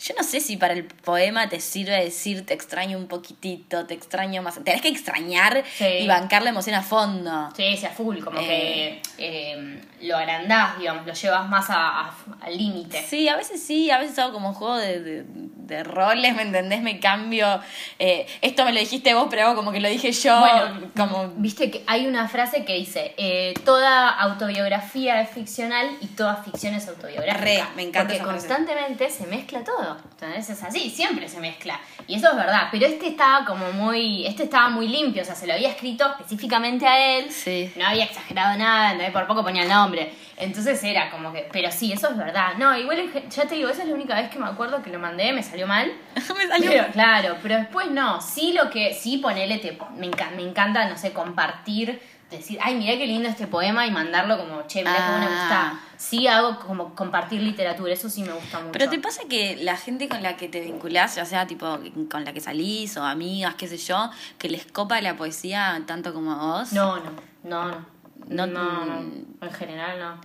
yo no sé si para el poema te sirve decir te extraño un poquitito, te extraño más. Tenés que extrañar Sí. y bancar la emoción a fondo. Sí, sea full, como Eh. que eh, lo agrandás, digamos, lo llevas más a- a- al límite. Sí, a veces sí, a veces hago como un juego de, de- de roles, ¿me entendés? Me cambio. eh, esto me lo dijiste vos, pero hago como que lo dije yo. Bueno, como. Viste que hay una frase que dice, eh, toda autobiografía es ficcional y toda ficción es autobiográfica. Re, me encanta Porque esa frase. constantemente se mezcla todo. Todo. Entonces es así, siempre se mezcla. Y eso es verdad. Pero este estaba como muy. Este estaba muy limpio, o sea, se lo había escrito específicamente a él. Sí. No había exagerado nada, ¿entendés? por poco ponía el nombre. Entonces era como que. Pero sí, eso es verdad. No, igual ya te digo, esa es la única vez que me acuerdo que lo mandé, me salió mal. Me salió. Pero, claro, pero después no. Sí, lo que. Sí, ponele. Te, me encanta, no sé, compartir. Decir, ay, mirá qué lindo este poema y mandarlo como, che, mirá cómo me Ah. gusta. Sí, hago como compartir literatura, eso sí me gusta mucho. Pero te pasa que la gente con la que te vinculás, ya sea tipo con la que salís o amigas, qué sé yo, que les copa la poesía tanto como a vos. No, no, no, no. No- No, no, En general no.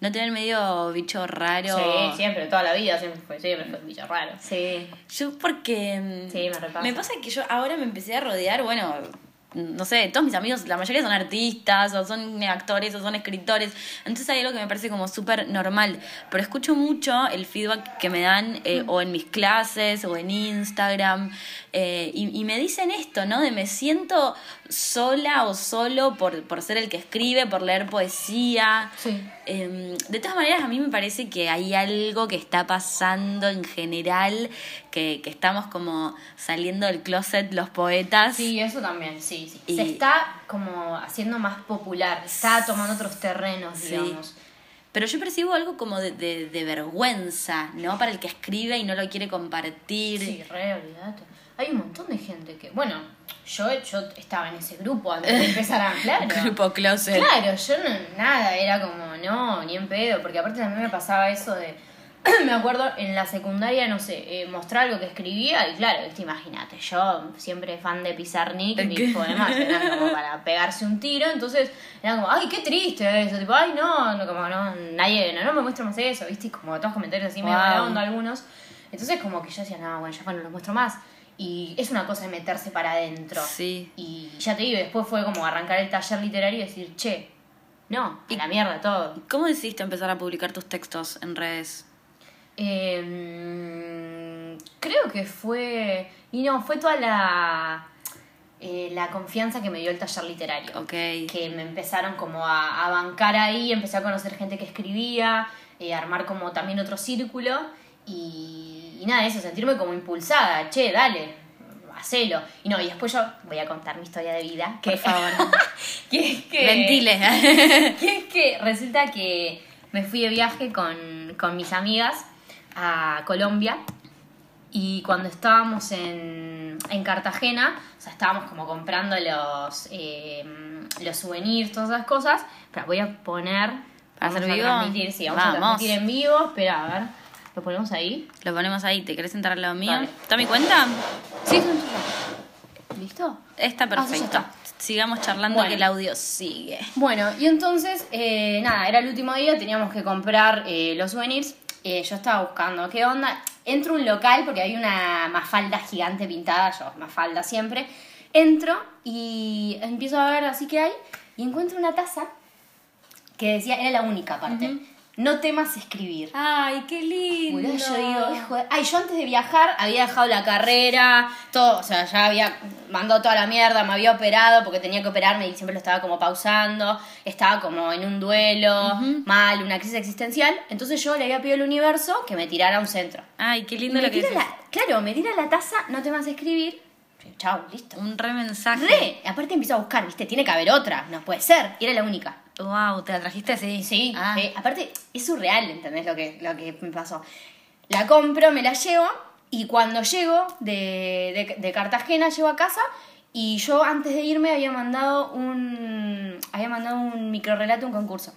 No tener medio bicho raro. Sí, siempre, toda la vida siempre fue, siempre fue un bicho raro. Sí. Yo porque... mm, Sí, me repasa. Me pasa que yo ahora me empecé a rodear, bueno, no sé, todos mis amigos, la mayoría son artistas, o son actores, o son escritores. Entonces hay algo que me parece como súper normal. Pero escucho mucho el feedback que me dan eh, o en mis clases o en Instagram. eh, y, y me dicen esto, ¿no? De me siento sola o solo por, por ser el que escribe, por leer poesía. Sí. Eh, de todas maneras, a mí me parece que hay algo que está pasando en general, que, que estamos como saliendo del closet los poetas. Sí, eso también, sí, sí. Y- Se está como haciendo más popular, está tomando otros terrenos, Sí. digamos. Pero yo percibo algo como de, de- de vergüenza, ¿no? Para el que escribe y no lo quiere compartir. Sí, re, olvidate. Hay un montón de gente que, bueno, yo, yo estaba en ese grupo antes de empezar a claro. Grupo closet. Claro, yo no, nada, era como, no, ni en pedo, porque aparte también me pasaba eso de, me acuerdo en la secundaria, no sé, eh, mostrar algo que escribía y claro, imagínate, yo siempre fan de Pizarnik, ¿De mis poemas eran como para pegarse un tiro, entonces era como, ay, qué triste eso, tipo, ay, no, no como no, nadie, no, no me muestra más eso, viste, y como todos comentarios así me mala onda algunos, entonces como que yo decía, no, bueno, ya no los muestro más. Y es una cosa de meterse para adentro. Sí. Y ya te digo, después fue como arrancar el taller literario y decir, che, no, a la mierda todo. ¿Cómo decidiste empezar a publicar tus textos en redes? Eh, creo que fue. Y no, fue toda la. eh, la confianza que me dio el taller literario. Ok. Que me empezaron como a, a bancar ahí, empecé a conocer gente que escribía, eh, armar como también otro círculo. Y, y nada, eso, sentirme como impulsada. Che, dale, hacelo. Y no, y después yo voy a contar mi historia de vida. Que, Por favor. que es que. Ventile. Que es que resulta que me fui de viaje con, con mis amigas a Colombia y cuando estábamos en, en Cartagena, o sea, estábamos como comprando los, eh, los souvenirs, todas esas cosas, pero voy a poner... ¿Para vamos hacer a vivo? transmitir, sí, vamos, a Vamos. transmitir en vivo, espera, a ver, lo ponemos ahí. Lo ponemos ahí. ¿Te querés sentar al lado mío? Dale. ¿Está mi cuenta? Sí, tuyas. ¿Listo? Está Ah, perfecto. está. Sigamos charlando Bueno. que el audio sigue. Bueno, y entonces, eh, nada, era el último día, teníamos que comprar eh, los souvenirs. Eh, yo estaba buscando qué onda. Entro a un local porque hay una mafalda gigante pintada, yo, mafalda siempre. Entro y empiezo a ver así que hay y encuentro una taza que decía, era la única parte, no temas escribir. Ay, qué lindo. Boludo, yo digo, hijo de- Ay, yo antes de viajar había dejado la carrera, todo, o sea, ya había mandado toda la mierda, me había operado porque tenía que operarme y siempre lo estaba como pausando, estaba como en un duelo, mal, una crisis existencial. Entonces yo le había pedido al universo que me tirara a un centro. Ay, qué lindo me lo que dices. la, claro, me tira la taza, no te vas a escribir. Chao, listo. Un re mensaje. Re, aparte empiezo a buscar, ¿viste? Tiene que haber otra, no puede ser. Y era la única. Wow, ¿te la trajiste así? Sí, Ah. sí. aparte es surreal, ¿entendés lo que, lo que me pasó? La compro, me la llevo y cuando llego de, de, de Cartagena, llego a casa y yo antes de irme había mandado un, había mandado un microrelato un concurso.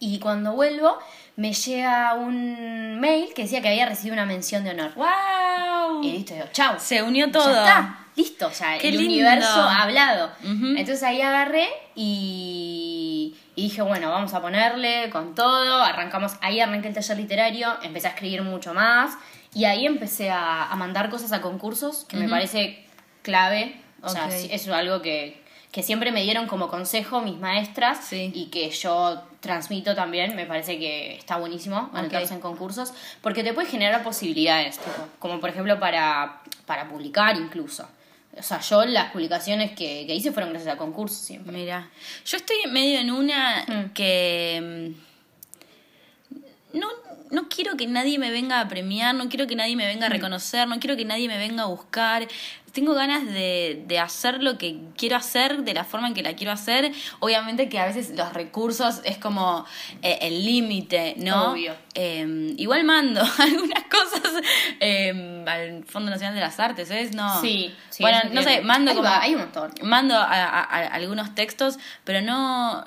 Y cuando vuelvo me llega un mail que decía que había recibido una mención de honor. ¡Wow! Y listo, digo, chau. Se unió Ya todo. está, listo, o sea, Qué el lindo. universo ha hablado. Entonces ahí agarré y, y dije, bueno, vamos a ponerle con todo. Arrancamos, ahí arranqué el taller literario, empecé a escribir mucho más y ahí empecé a, a mandar cosas a concursos que me parece clave. O sea, Ok. sí, eso es algo que, que siempre me dieron como consejo mis maestras Sí. y que yo transmito también. Me parece que está buenísimo anotarse Ok. en concursos porque te puede generar posibilidades, tipo, como por ejemplo para, para publicar incluso. O sea, yo las publicaciones que, que hice fueron gracias a concursos siempre. Mira, yo estoy medio en una Mm. que mm, no, no quiero que nadie me venga a premiar, no quiero que nadie me venga a reconocer, no quiero que nadie me venga a buscar. Tengo ganas de, de hacer lo que quiero hacer de la forma en que la quiero hacer. Obviamente que a veces los recursos es como eh, el límite, ¿no? Obvio. Eh, igual mando algunas cosas eh, al Fondo Nacional de las Artes, ¿es? No. Sí, sí, bueno, no sé, mando Ahí como. va, hay un montón. Mando a, a- a- algunos textos, pero no.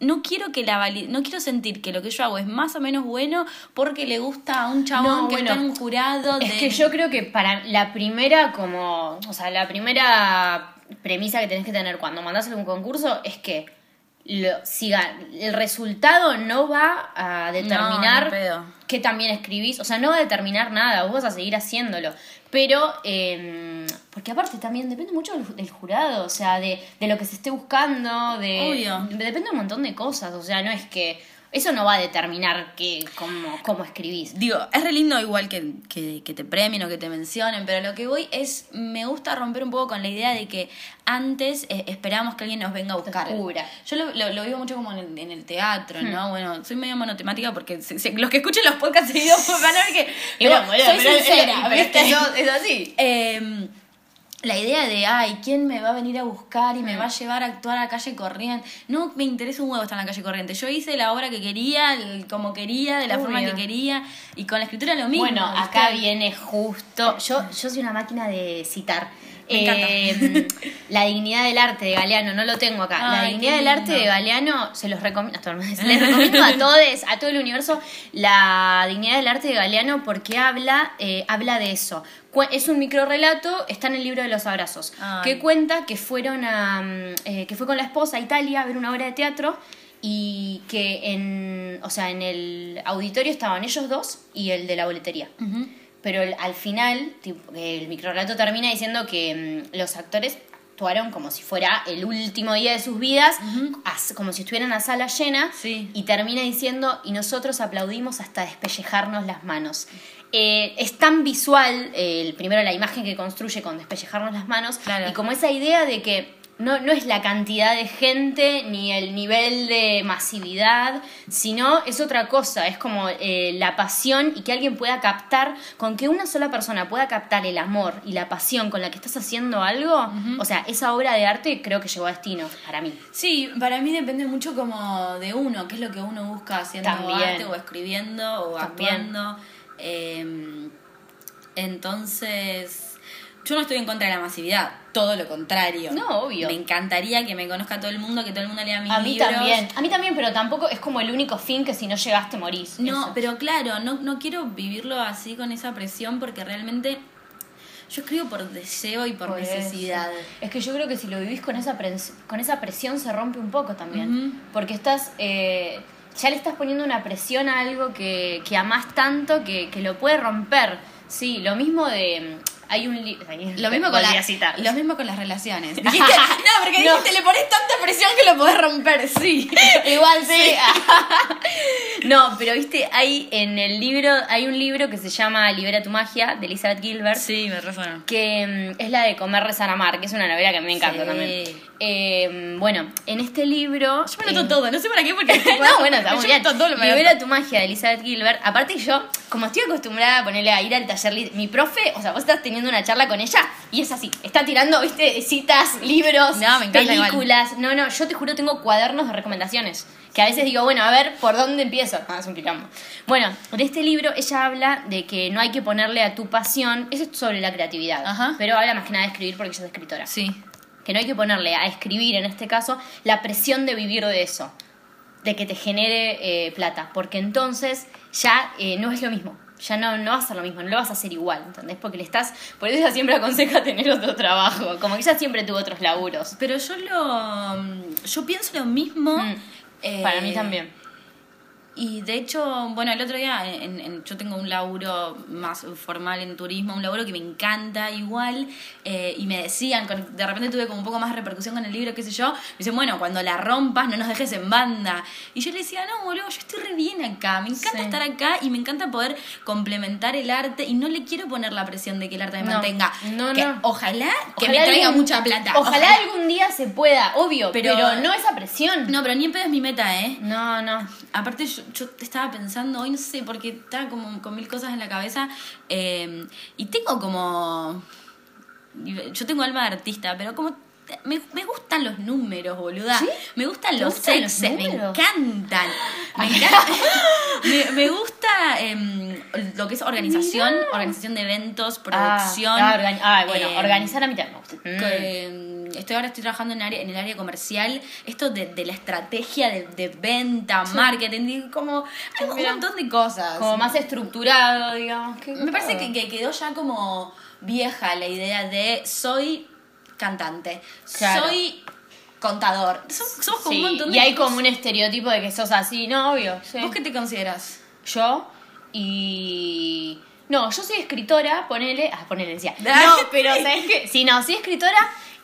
No quiero que la vali- no quiero sentir que lo que yo hago es más o menos bueno porque le gusta a un chabón No, que bueno, está en un jurado de Es que yo creo que para la primera, como, o sea, la primera premisa que tenés que tener cuando mandás algún concurso es que lo, si ga- el resultado no va a No, determinar pedo. que también escribís, o sea, no va a determinar nada, vos vas a seguir haciéndolo. Pero, eh, porque aparte también depende mucho del, jurado, o sea, de, de lo que se esté buscando, de, Obvio. depende de un montón de cosas, o sea, no es que eso no va a determinar que, cómo, cómo escribís. Digo, es re lindo igual que, que, que te premien o que te mencionen, pero lo que voy es, me gusta romper un poco con la idea de que antes eh, esperábamos que alguien nos venga a buscar. Yo lo, lo, lo vivo mucho como en el, en el teatro, ¿no? Bueno, soy medio monotemática porque se- se- los que escuchen los podcasts seguidos van a ver que... Pero Bueno, soy pero sincera, pero es que ¿viste? es así. Eh, la idea de, ay, ¿quién me va a venir a buscar y me va a llevar a actuar a la calle corriente? No me interesa un huevo estar en la calle corriente. Yo hice la obra que quería, el- como quería, de la Obvio. forma que quería, y con la escritura lo mismo. Bueno, ¿viste? acá viene justo. Yo, yo soy una máquina de citar. Me encanta. Eh, la dignidad del arte de Galeano, no lo tengo acá. la dignidad del arte de Galeano, se los recomiendo, se les recomiendo a todos, a todo el universo, la dignidad del arte de Galeano porque habla, eh, habla de eso. Es un microrelato, está en el libro de los abrazos, Ay. que cuenta que fueron a, mm, eh, que fue con la esposa a Italia a ver una obra de teatro y que en, o sea, en el auditorio estaban ellos dos y el de la boletería. Pero el- al final, tipo, el microrelato termina diciendo que mm, los actores actuaron como si fuera el último día de sus vidas, as- como si estuvieran a sala llena, Sí. y termina diciendo, y nosotros aplaudimos hasta despellejarnos las manos. Eh, es tan visual, eh, el primero la imagen que construye con despellejarnos las manos, Claro. y como esa idea de que no, no es la cantidad de gente ni el nivel de masividad, sino es otra cosa, es como eh, la pasión y que alguien pueda captar, con que una sola persona pueda captar el amor y la pasión con la que estás haciendo algo, o sea, esa obra de arte creo que llegó a destino para mí. Sí, para mí depende mucho como de uno, qué es lo que uno busca haciendo También. arte o escribiendo o También. actuando. Eh, entonces, yo no estoy en contra de la masividad, todo lo contrario. No, obvio. Me encantaría que me conozca todo el mundo, que todo el mundo lea mis A mí libros. también, a mí también, pero tampoco es como el único fin que si no llegaste morís. No, Eso. pero claro, no, no quiero vivirlo así con esa presión porque realmente yo escribo por deseo y por Por eso. necesidad. Es que yo creo que si lo vivís con esa, pres- con esa presión se rompe un poco también. Porque estás. eh, ya le estás poniendo una presión a algo que, que amás tanto que, que lo puede romper. Sí, lo mismo de. Hay un libro. Lo mismo, con la- citar. lo mismo con las relaciones. Dijiste- no, porque No. dijiste, le pones tanta presión que lo podés romper, sí. Igual sí. no, pero viste, hay en el libro, hay un libro que se llama Libera tu magia, de Elizabeth Gilbert. Sí, me resuena. que mm, es la de Comer, Rezar, Amar, que es una novela que a mí me encanta Sí. también. Eh, bueno, en este libro... Yo me noto eh, todo, no sé para qué, porque... no, bueno, está muy bien. noto todo lo me Libera noto. tu magia de Elizabeth Gilbert. Aparte yo, como estoy acostumbrada a ponerle a ir al taller, mi profe, o sea, vos estás teniendo una charla con ella y es así, está tirando, viste, citas, libros, No, me encanta igual. películas. No, no, yo te juro tengo cuadernos de recomendaciones. Que a veces digo, bueno, a ver, ¿por dónde empiezo? Ah, es un quilombo. Bueno, en este libro ella habla de que no hay que ponerle a tu pasión, eso es sobre la creatividad, Ajá. pero habla más que nada de escribir porque ella es escritora Sí. que no hay que ponerle a escribir en este caso la presión de vivir de eso, de que te genere eh, plata, porque entonces ya eh, no es lo mismo. Ya no, no va a ser lo mismo, no lo vas a hacer igual, ¿entendés? Porque le estás. Por eso ella siempre aconseja tener otro trabajo. Como que ella siempre tuvo otros laburos. Pero yo lo... Yo pienso lo mismo. Mm. eh, Para mí también. Y de hecho, bueno, el otro día en- en- yo tengo un laburo más formal en turismo, un laburo que me encanta igual, eh, y me decían, con- de repente tuve como un poco más repercusión con el libro, qué sé yo, me dicen, bueno, cuando la rompas no nos dejes en banda. Y yo le decía, no, boludo, yo estoy re bien acá, me encanta Sí. estar acá y me encanta poder complementar el arte y no le quiero poner la presión de que el arte me No, mantenga. no, Que no. Ojalá que Ojalá me traiga algún- mucha plata. Ojalá, algún día se pueda, obvio, pero, Pero- no esa presión. No, pero ni en pedo es mi meta, ¿eh? no. no. Aparte, yo, yo estaba pensando hoy, no sé, porque estaba como con mil cosas en la cabeza. eh, y tengo como. Yo tengo alma de artista, pero como. Me, me gustan los números, boluda. ¿Sí? Me gustan ¿Te los gustan los me encantan. Me, encanta- me, me gusta em, lo que es organización, Mirá. organización de eventos, Ah, producción. ah, organi- ah, bueno, em, organizar a mí también me gusta. Que, em, estoy ahora estoy trabajando en, área, en el área comercial esto de, de la estrategia de, de venta marketing como hay un montón de cosas Como más estructurado, digamos. me parece que quedó ya como vieja la idea de soy cantante Claro. soy contador Som- somos como Sí, un montón de y hay cosas. como un estereotipo de que sos así, ¿no? Obvio. sí. ¿vos qué te consideras? Yo y... No, yo soy escritora, ponele... Ah, ponele, decía. No, pero ¿sabes qué? Sí, no, soy escritora,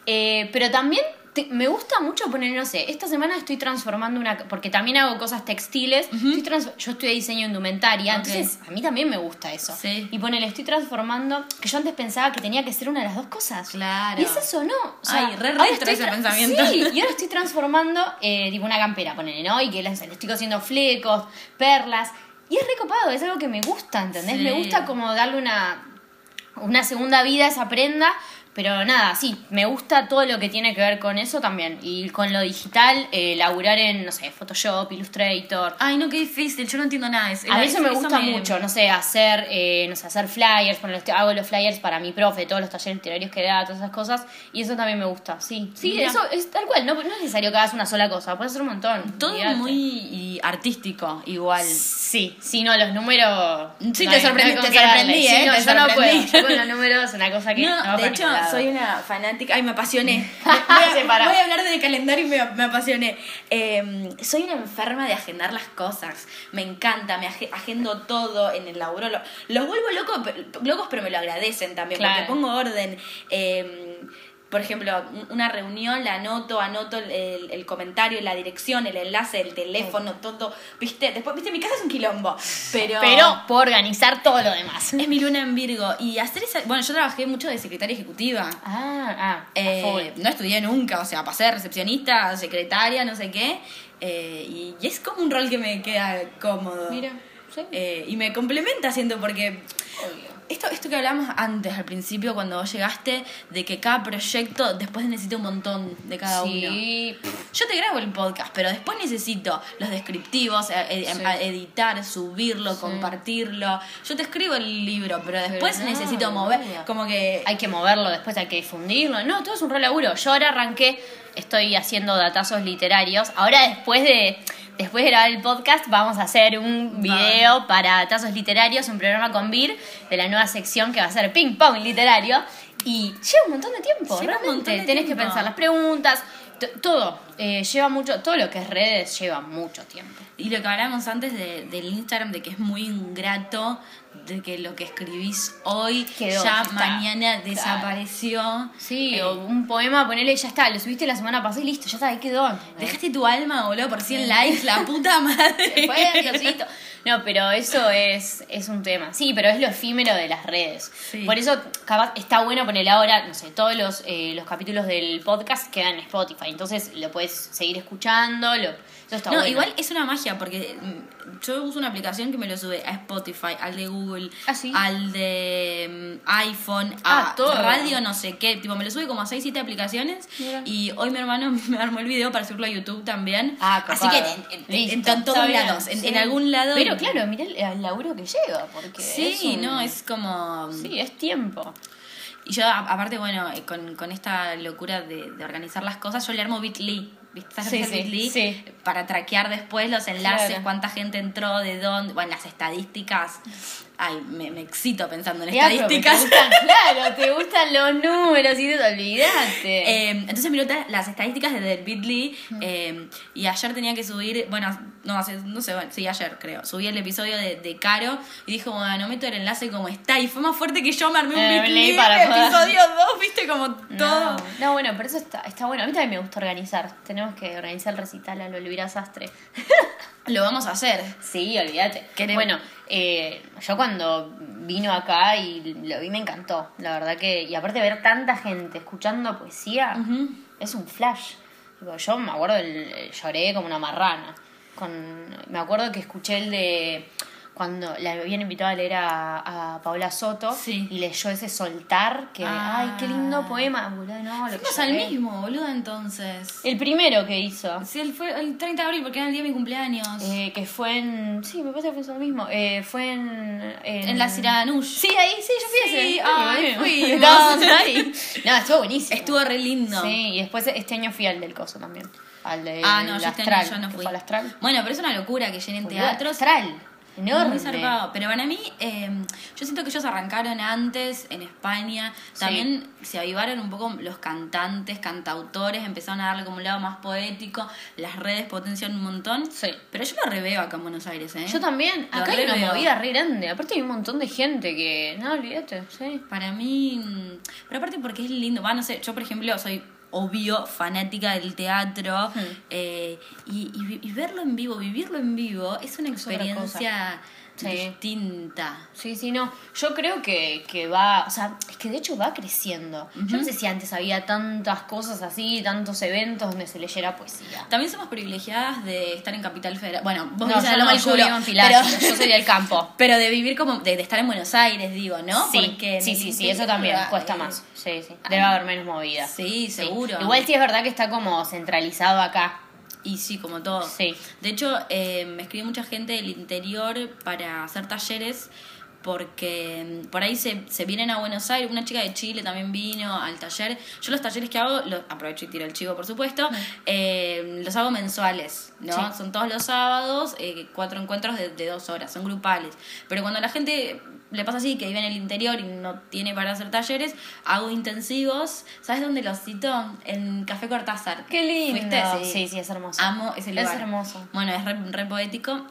eh, pero también te- me gusta mucho poner, no sé, esta semana estoy transformando una... Porque también hago cosas textiles. estoy trans- yo estudié diseño indumentaria, Ok. entonces a mí también me gusta eso. Sí. Y ponele, estoy transformando... Que yo antes pensaba que tenía que ser una de las dos cosas. Claro. Y es eso, ¿no? O sea, Ay, re retro estoy ese pensamiento. Sí, y ahora estoy transformando, eh, tipo, una campera, ponele, ¿no? Y que le, le estoy cosiendo flecos, perlas. Y es recopado, es algo que me gusta, ¿entendés? Sí. Me gusta como darle una, una segunda vida a esa prenda. Pero nada, sí, me gusta todo lo que tiene que ver con eso también. Y con lo digital, eh, laburar en, no sé, Photoshop, Illustrator. Ay, no, qué difícil, yo no entiendo nada eso. A mí eso me Eso gusta mucho, no sé, hacer, eh, no sé, hacer flyers, estoy- hago los flyers para mi profe, todos los talleres literarios que da, todas esas cosas, y eso también me gusta, sí. Sí, Mira. eso es tal cual, no, no es necesario que hagas una sola cosa, puedes hacer un montón. Todo muy artístico, igual. Sí, sí, no, los números... Sí, no te sorprendí- no te sorprendí, Sí, ¿eh? no, Te yo no puedo, yo con los números es una cosa que... No, va de hecho, soy una fanática. Ay, me apasioné. Voy a, Separá. voy a hablar de calendario y me, me apasioné. Eh, soy una enferma de agendar las cosas. Me encanta, me age- agendo todo en el laburo. Lo- los vuelvo loco, pe- locos, pero me lo agradecen también, Claro. porque pongo orden. Eh, por ejemplo, un- una reunión, la anoto, anoto el, el- comentario, la dirección, el enlace, el teléfono, todo. ¿Viste? Después, ¿viste? Mi casa es un quilombo. Pero. Pero puedo organizar todo lo demás. Es mi luna en Virgo. Y hacer esa. Bueno, yo trabajé mucho de secretaria ejecutiva. Ah, ah, Eh, no estudié nunca, o sea, pasé de recepcionista, secretaria, no sé qué. eh, y, y es como un rol que me queda cómodo. Mira, sí. Eh, y me complementa siento porque Obvio. Esto, esto que hablamos antes, al principio, cuando vos llegaste, de que cada proyecto después necesita un montón de cada uno. Sí, Yo te grabo el podcast, pero después necesito los descriptivos, eh, eh, Sí. editar, subirlo, compartirlo. Yo te escribo el libro, pero después no, necesito mover, como que... hay que moverlo, después hay que difundirlo. No, todo es un re laburo. Yo ahora arranqué, estoy haciendo datazos literarios. Ahora después de después de grabar el podcast vamos a hacer un video para datazos literarios, un programa con Vir de la nueva sección que va a ser ping pong literario y lleva un montón de tiempo, Lleva un realmente. montón de Tenés que pensar las preguntas, todo eh, lleva mucho, todo lo que es redes lleva mucho tiempo. Y lo que hablábamos antes de- del Instagram, de que es muy ingrato, de que lo que escribís hoy Quedó, ya está. mañana Claro. desapareció. Sí, Eh, o un poema, ponele, ya está, lo subiste la semana pasada y listo, ya está, ahí quedó. ¿entendés? Dejaste tu alma, boludo, por 100 likes, la puta madre. Después. No, pero eso es, es un tema. Sí, pero es lo efímero de las redes. Sí. Por eso, capaz, está bueno ponerle ahora, no sé, todos los, eh, los capítulos del podcast quedan en Spotify. Entonces lo puedes seguir escuchando. Lo, eso está No, bueno. igual es una magia porque mm, yo uso una aplicación que me lo sube a Spotify, al de Google, Ah, ¿sí? al de mm, iPhone, Ah, a todo. radio, no sé qué. Tipo, me lo sube como a 6, 7 aplicaciones. Mira. Y hoy mi hermano me armó el video para subirlo a YouTube también. Ah, Así que en, en- todos bien, lados, en, sí. en algún lado. Pero claro, mira el, el laburo que lleva. Porque Sí, es un- no, es como. Sí, es tiempo. Y yo, aparte, bueno, eh, con, con esta locura de, de organizar las cosas, yo le armo Bitly. ¿Viste? ¿Sabes Sí, sí, sí. Para traquear después los enlaces, Claro. cuánta gente entró, de dónde. Bueno, las estadísticas. Ay, me, me excito pensando en Ya, estadísticas. Te gustan, claro, te gustan los números y te olvidaste. Eh, entonces miro ta- las estadísticas desde el Bitly eh, y ayer tenía que subir, bueno, no, hace- no sé, bueno, sí, ayer creo, subí el episodio de, de Caro y dijo, bueno, meto el enlace como está y fue más fuerte que yo me armé un Eh, Bitly para episodio 2, viste, como todo. No, no, bueno, pero eso está, está bueno. A mí también me gusta organizar. Tenemos que organizar el recital a lo Elvira Sastre. Lo vamos a hacer. Sí, olvídate. Queremos. Bueno, eh, yo cuando vino acá y lo vi me encantó. La verdad que. Y aparte ver tanta gente escuchando poesía, es un flash. Yo me acuerdo, el- el- lloré como una marrana. con. Me acuerdo que escuché el de. Cuando le habían invitado a leer a, a Paola Soto Sí. y leyó ese soltar, que. Ah. ¡Ay, qué lindo poema! Boludo, no, lo que al lloré. mismo, boluda, entonces. El primero que hizo. Sí, él fue el 30 de abril porque era el día de mi cumpleaños. eh, que fue en. Sí, me parece que fue el mismo. Eh, fue en. En, en la Siranush. Sí, ahí, sí, yo fui Sí, ese. ay, ahí. No, estuvo buenísimo. Estuvo re lindo. Sí, y después este año fui al del coso también. Al de Ah, no, yo este Astral. año yo no fui. al Astral. Bueno, pero es una locura que llenen Boludo, teatros. Astral. Enorme. Muy zarpado. Pero para mí, eh, yo siento que ellos arrancaron antes en España. Sí. También se avivaron un poco los cantantes, cantautores, empezaron a darle como un lado más poético. Las redes potencian un montón. Sí. Pero yo lo reveo acá en Buenos Aires, ¿eh? Yo también. Lo Acá hay una reveo. movida re grande. Aparte hay un montón de gente que. No, olvídate. Sí. Para mí, mm, pero aparte porque es lindo, va, no sé, yo por ejemplo soy obvio fanática del teatro Hmm. eh, y, y verlo en vivo, vivirlo en vivo es una Es experiencia Sí. distinta. Sí, sí, no. Yo creo que, que va, o sea, es que de hecho va creciendo. Yo no sé si antes había tantas cosas así, tantos eventos donde se leyera poesía. También somos privilegiadas de estar en Capital Federal. Bueno, vos No, yo no, yo Culo, vivo en Pilar, pero, yo soy del campo. pero de vivir como, de, de estar en Buenos Aires, digo, ¿no? Sí, Porque sí, sí, sí, eso también cuesta más. Sí, sí. Debe haber menos movida. Sí, seguro. Igual sí es verdad que está como centralizado acá. Y sí, como todo. Sí. De hecho, eh, me escribe mucha gente del interior para hacer talleres porque mm, por ahí se, se vienen a Buenos Aires. Una chica de Chile también vino al taller. Yo los talleres que hago, los, aprovecho y tiro el chivo, por supuesto, eh, los hago mensuales, ¿no? Sí. Son todos los sábados, eh, cuatro encuentros de, de dos horas, son grupales. Pero cuando la gente le pasa así, que vive en el interior y no tiene para hacer talleres, hago intensivos. ¿Sabes dónde los cito? En Café Cortázar. Qué lindo. ¿Fuiste? Sí, sí, es hermoso. Amo ese lugar. Es hermoso. Bueno, es re, re poético.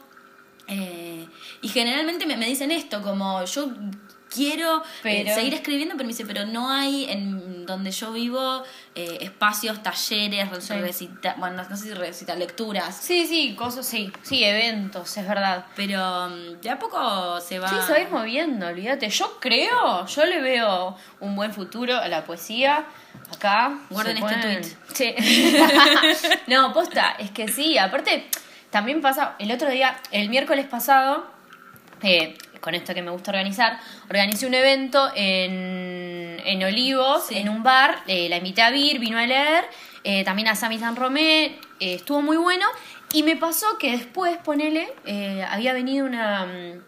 Eh, y generalmente me, me dicen esto, como yo quiero eh, seguir escribiendo, pero me dice, pero no hay en donde yo vivo eh, espacios, talleres, Sí. recita, bueno, no sé si recita, lecturas. Sí, sí, cosas, sí. Sí, eventos, es verdad. Pero mm, de a poco se va... Sí, se va a ir moviendo, olvídate. Yo creo, yo le veo un buen futuro a la poesía. Acá. Guarden este tweet. Sí. no, posta, es que sí. Aparte, también pasa, el otro día, el miércoles pasado, eh, con esto que me gusta organizar, organicé un evento en, en Olivos, Sí. en un bar. eh, la invité a Vir, vino a leer. eh, también a Sami San Romé. eh, estuvo muy bueno. Y me pasó que después, ponele, había venido una. mm,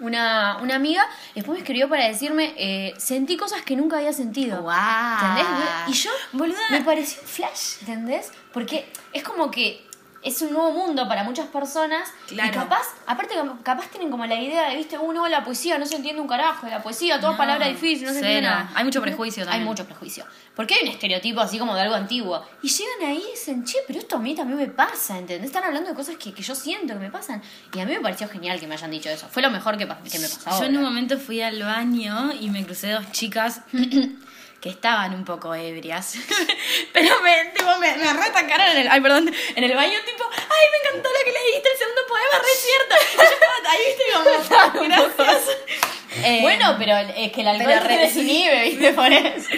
Una, una amiga, después me escribió para decirme, eh, sentí cosas que nunca había sentido. ¡Guau! ¿Entendés? Y yo, Boluda. me pareció un flash, ¿entendés? Porque es como que es un nuevo mundo para muchas personas. Claro. Y capaz, aparte, capaz tienen como la idea de, viste, uno la poesía, no se entiende un carajo, la poesía, todas No, palabras difíciles, no se entiende nada. Hay mucho prejuicio también. Hay mucho prejuicio. Porque hay un estereotipo así como de algo antiguo. Y llegan ahí y dicen, che, pero esto a mí también me pasa, ¿entendés? Están hablando de cosas que, que yo siento que me pasan. Y a mí me pareció genial que me hayan dicho eso. Fue lo mejor que, que me pasó. Yo en un momento fui al baño y me crucé dos chicas que estaban un poco ebrias. Pero me, tipo, me, me retacaron en el, ay, perdón, en el baño, tipo, ay, me encantó lo que leíste, el segundo poema, re cierto. Yo estaba ahí, viste, como, gracias. Eh, Bueno, pero es que el alcohol pero te re- desinhibe, ¿viste? Por eso.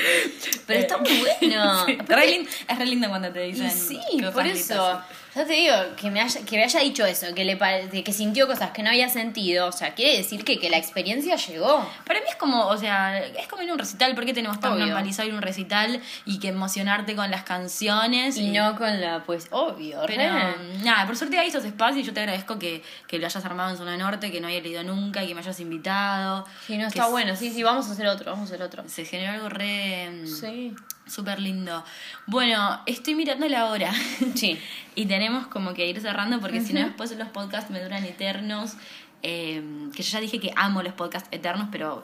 Pero está muy bueno. Sí, re lin- es re lindo cuando te Y dicen. sí, por eso. Ya te digo, que me haya, que me haya dicho eso, que le pare- que sintió cosas que no había sentido, o sea, quiere decir que, que la experiencia llegó. Para mí es como, o sea, es como ir a un recital. ¿Por qué tenemos tan Obvio. normalizado ir a un recital y que emocionarte con las canciones? Y no con la, pues, obvio, Pero re. nada, por suerte hay esos espacios y yo te agradezco que, que lo hayas armado en Zona Norte, que no haya leído nunca y que me hayas invitado. Sí, no Que está bueno, sí, sí, vamos a hacer otro, vamos a hacer otro. Se generó algo re. mm, Sí. Súper lindo. Bueno, estoy mirando la hora. Sí. y tenemos como que ir cerrando porque si no, después los podcasts me duran eternos. eh, que yo ya dije que amo los podcasts eternos, pero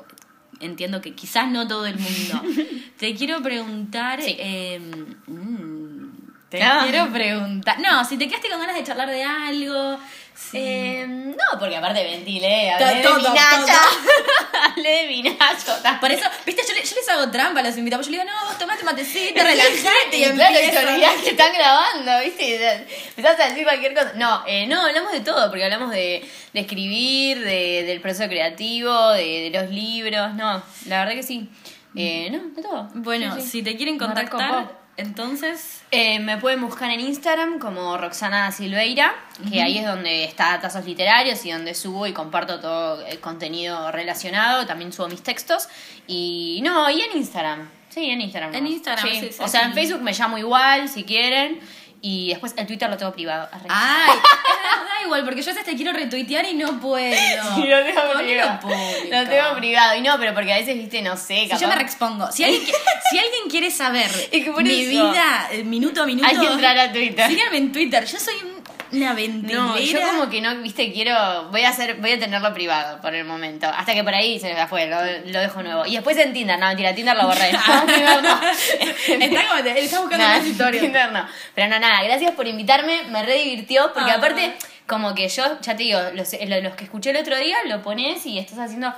entiendo que quizás no todo el mundo. Te quiero preguntar. Sí. eh, mm, te quiero preguntar. No, si te quedaste con ganas de charlar de algo. sí. Eh, no, porque aparte ventilé, hablé de todo, mi Nacha. hablé de mi Nacho. Por eso, viste, yo, le- yo les hago trampa a los invitados. Yo les digo, no, vos tomate matecito, relajate y, Y claro, y te olvidás que están grabando, ¿viste? Empezás a decir cualquier cosa. No, eh, no, hablamos de todo, porque hablamos de, de escribir, de, del proceso creativo, de, de los libros, no, la verdad que sí. Eh, no, de todo. Bueno, Sí, sí. si te quieren contactar. Entonces, Eh, me pueden buscar en Instagram como Roxana Silveira, que ahí es donde está Tazos Literarios y donde subo y comparto todo el contenido relacionado, también subo mis textos. Y no, y en Instagram. Sí, en Instagram. En. Instagram, sí, sí, O sea, en sí. Facebook me llamo igual, si quieren. Y después el Twitter lo tengo privado. Arre. ay, verdad igual, porque yo a veces te quiero retuitear y no puedo. Sí, lo tengo privado. Lo tengo privado. Y no, pero porque a veces, viste, no sé, Si capaz. yo me reexpongo. Si alguien, si alguien quiere saber Es que por mi eso. vida, eh, minuto a minuto, Hay que entrar a Twitter. síganme en Twitter. Yo soy un- una ventilera. No, yo como que no, viste, quiero, voy a hacer, voy a tenerlo privado por el momento, hasta que por ahí se me fue, lo, lo dejo nuevo. Y después en Tinder, no, mentira, Tinder lo borré. No, Tinder no. Está como está buscando Nah, más historias. Tinder no. Pero no, nada, gracias por invitarme, me re divirtió, porque Ah. aparte, como que yo, ya te digo, los, lo- los que escuché el otro día, lo pones y estás haciendo...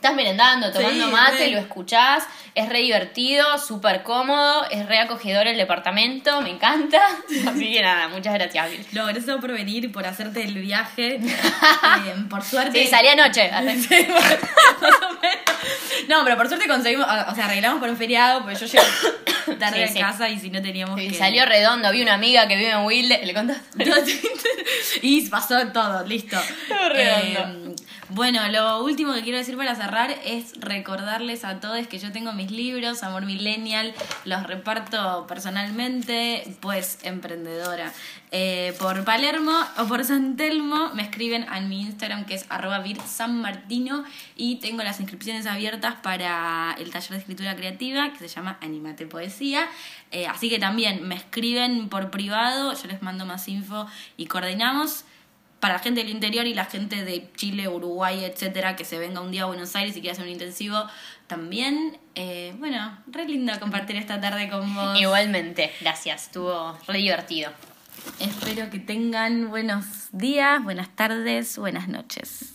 Estás merendando, tomando Sí, mate, re. lo escuchás, es re divertido, súper cómodo, es re acogedor el departamento, me encanta. Así que nada, muchas gracias. Vil. No, gracias por venir por hacerte el viaje. Eh, por suerte. Sí, salí anoche. Sí, más o menos. No, pero por suerte conseguimos, o sea, arreglamos por un feriado, porque yo llegué tarde Sí, a casa y si no teníamos que... Salió redondo, vi una amiga que vive en Wilde, le contaste. y pasó todo, listo. Redondo. Eh, bueno, lo último que quiero decir para es recordarles a todos que yo tengo mis libros, Amor Millennial, los reparto personalmente, pues emprendedora. Eh, por Palermo o por San Telmo me escriben a mi Instagram que es arroba y tengo las inscripciones abiertas para el taller de escritura creativa que se llama Animate Poesía. Eh, así que también me escriben por privado, yo les mando más info y coordinamos para la gente del interior y la gente de Chile, Uruguay, etcétera, que se venga un día a Buenos Aires y quiera hacer un intensivo también. Eh, bueno, re lindo compartir esta tarde con vos. Igualmente, gracias, estuvo re divertido. Espero que tengan buenos días, buenas tardes, buenas noches.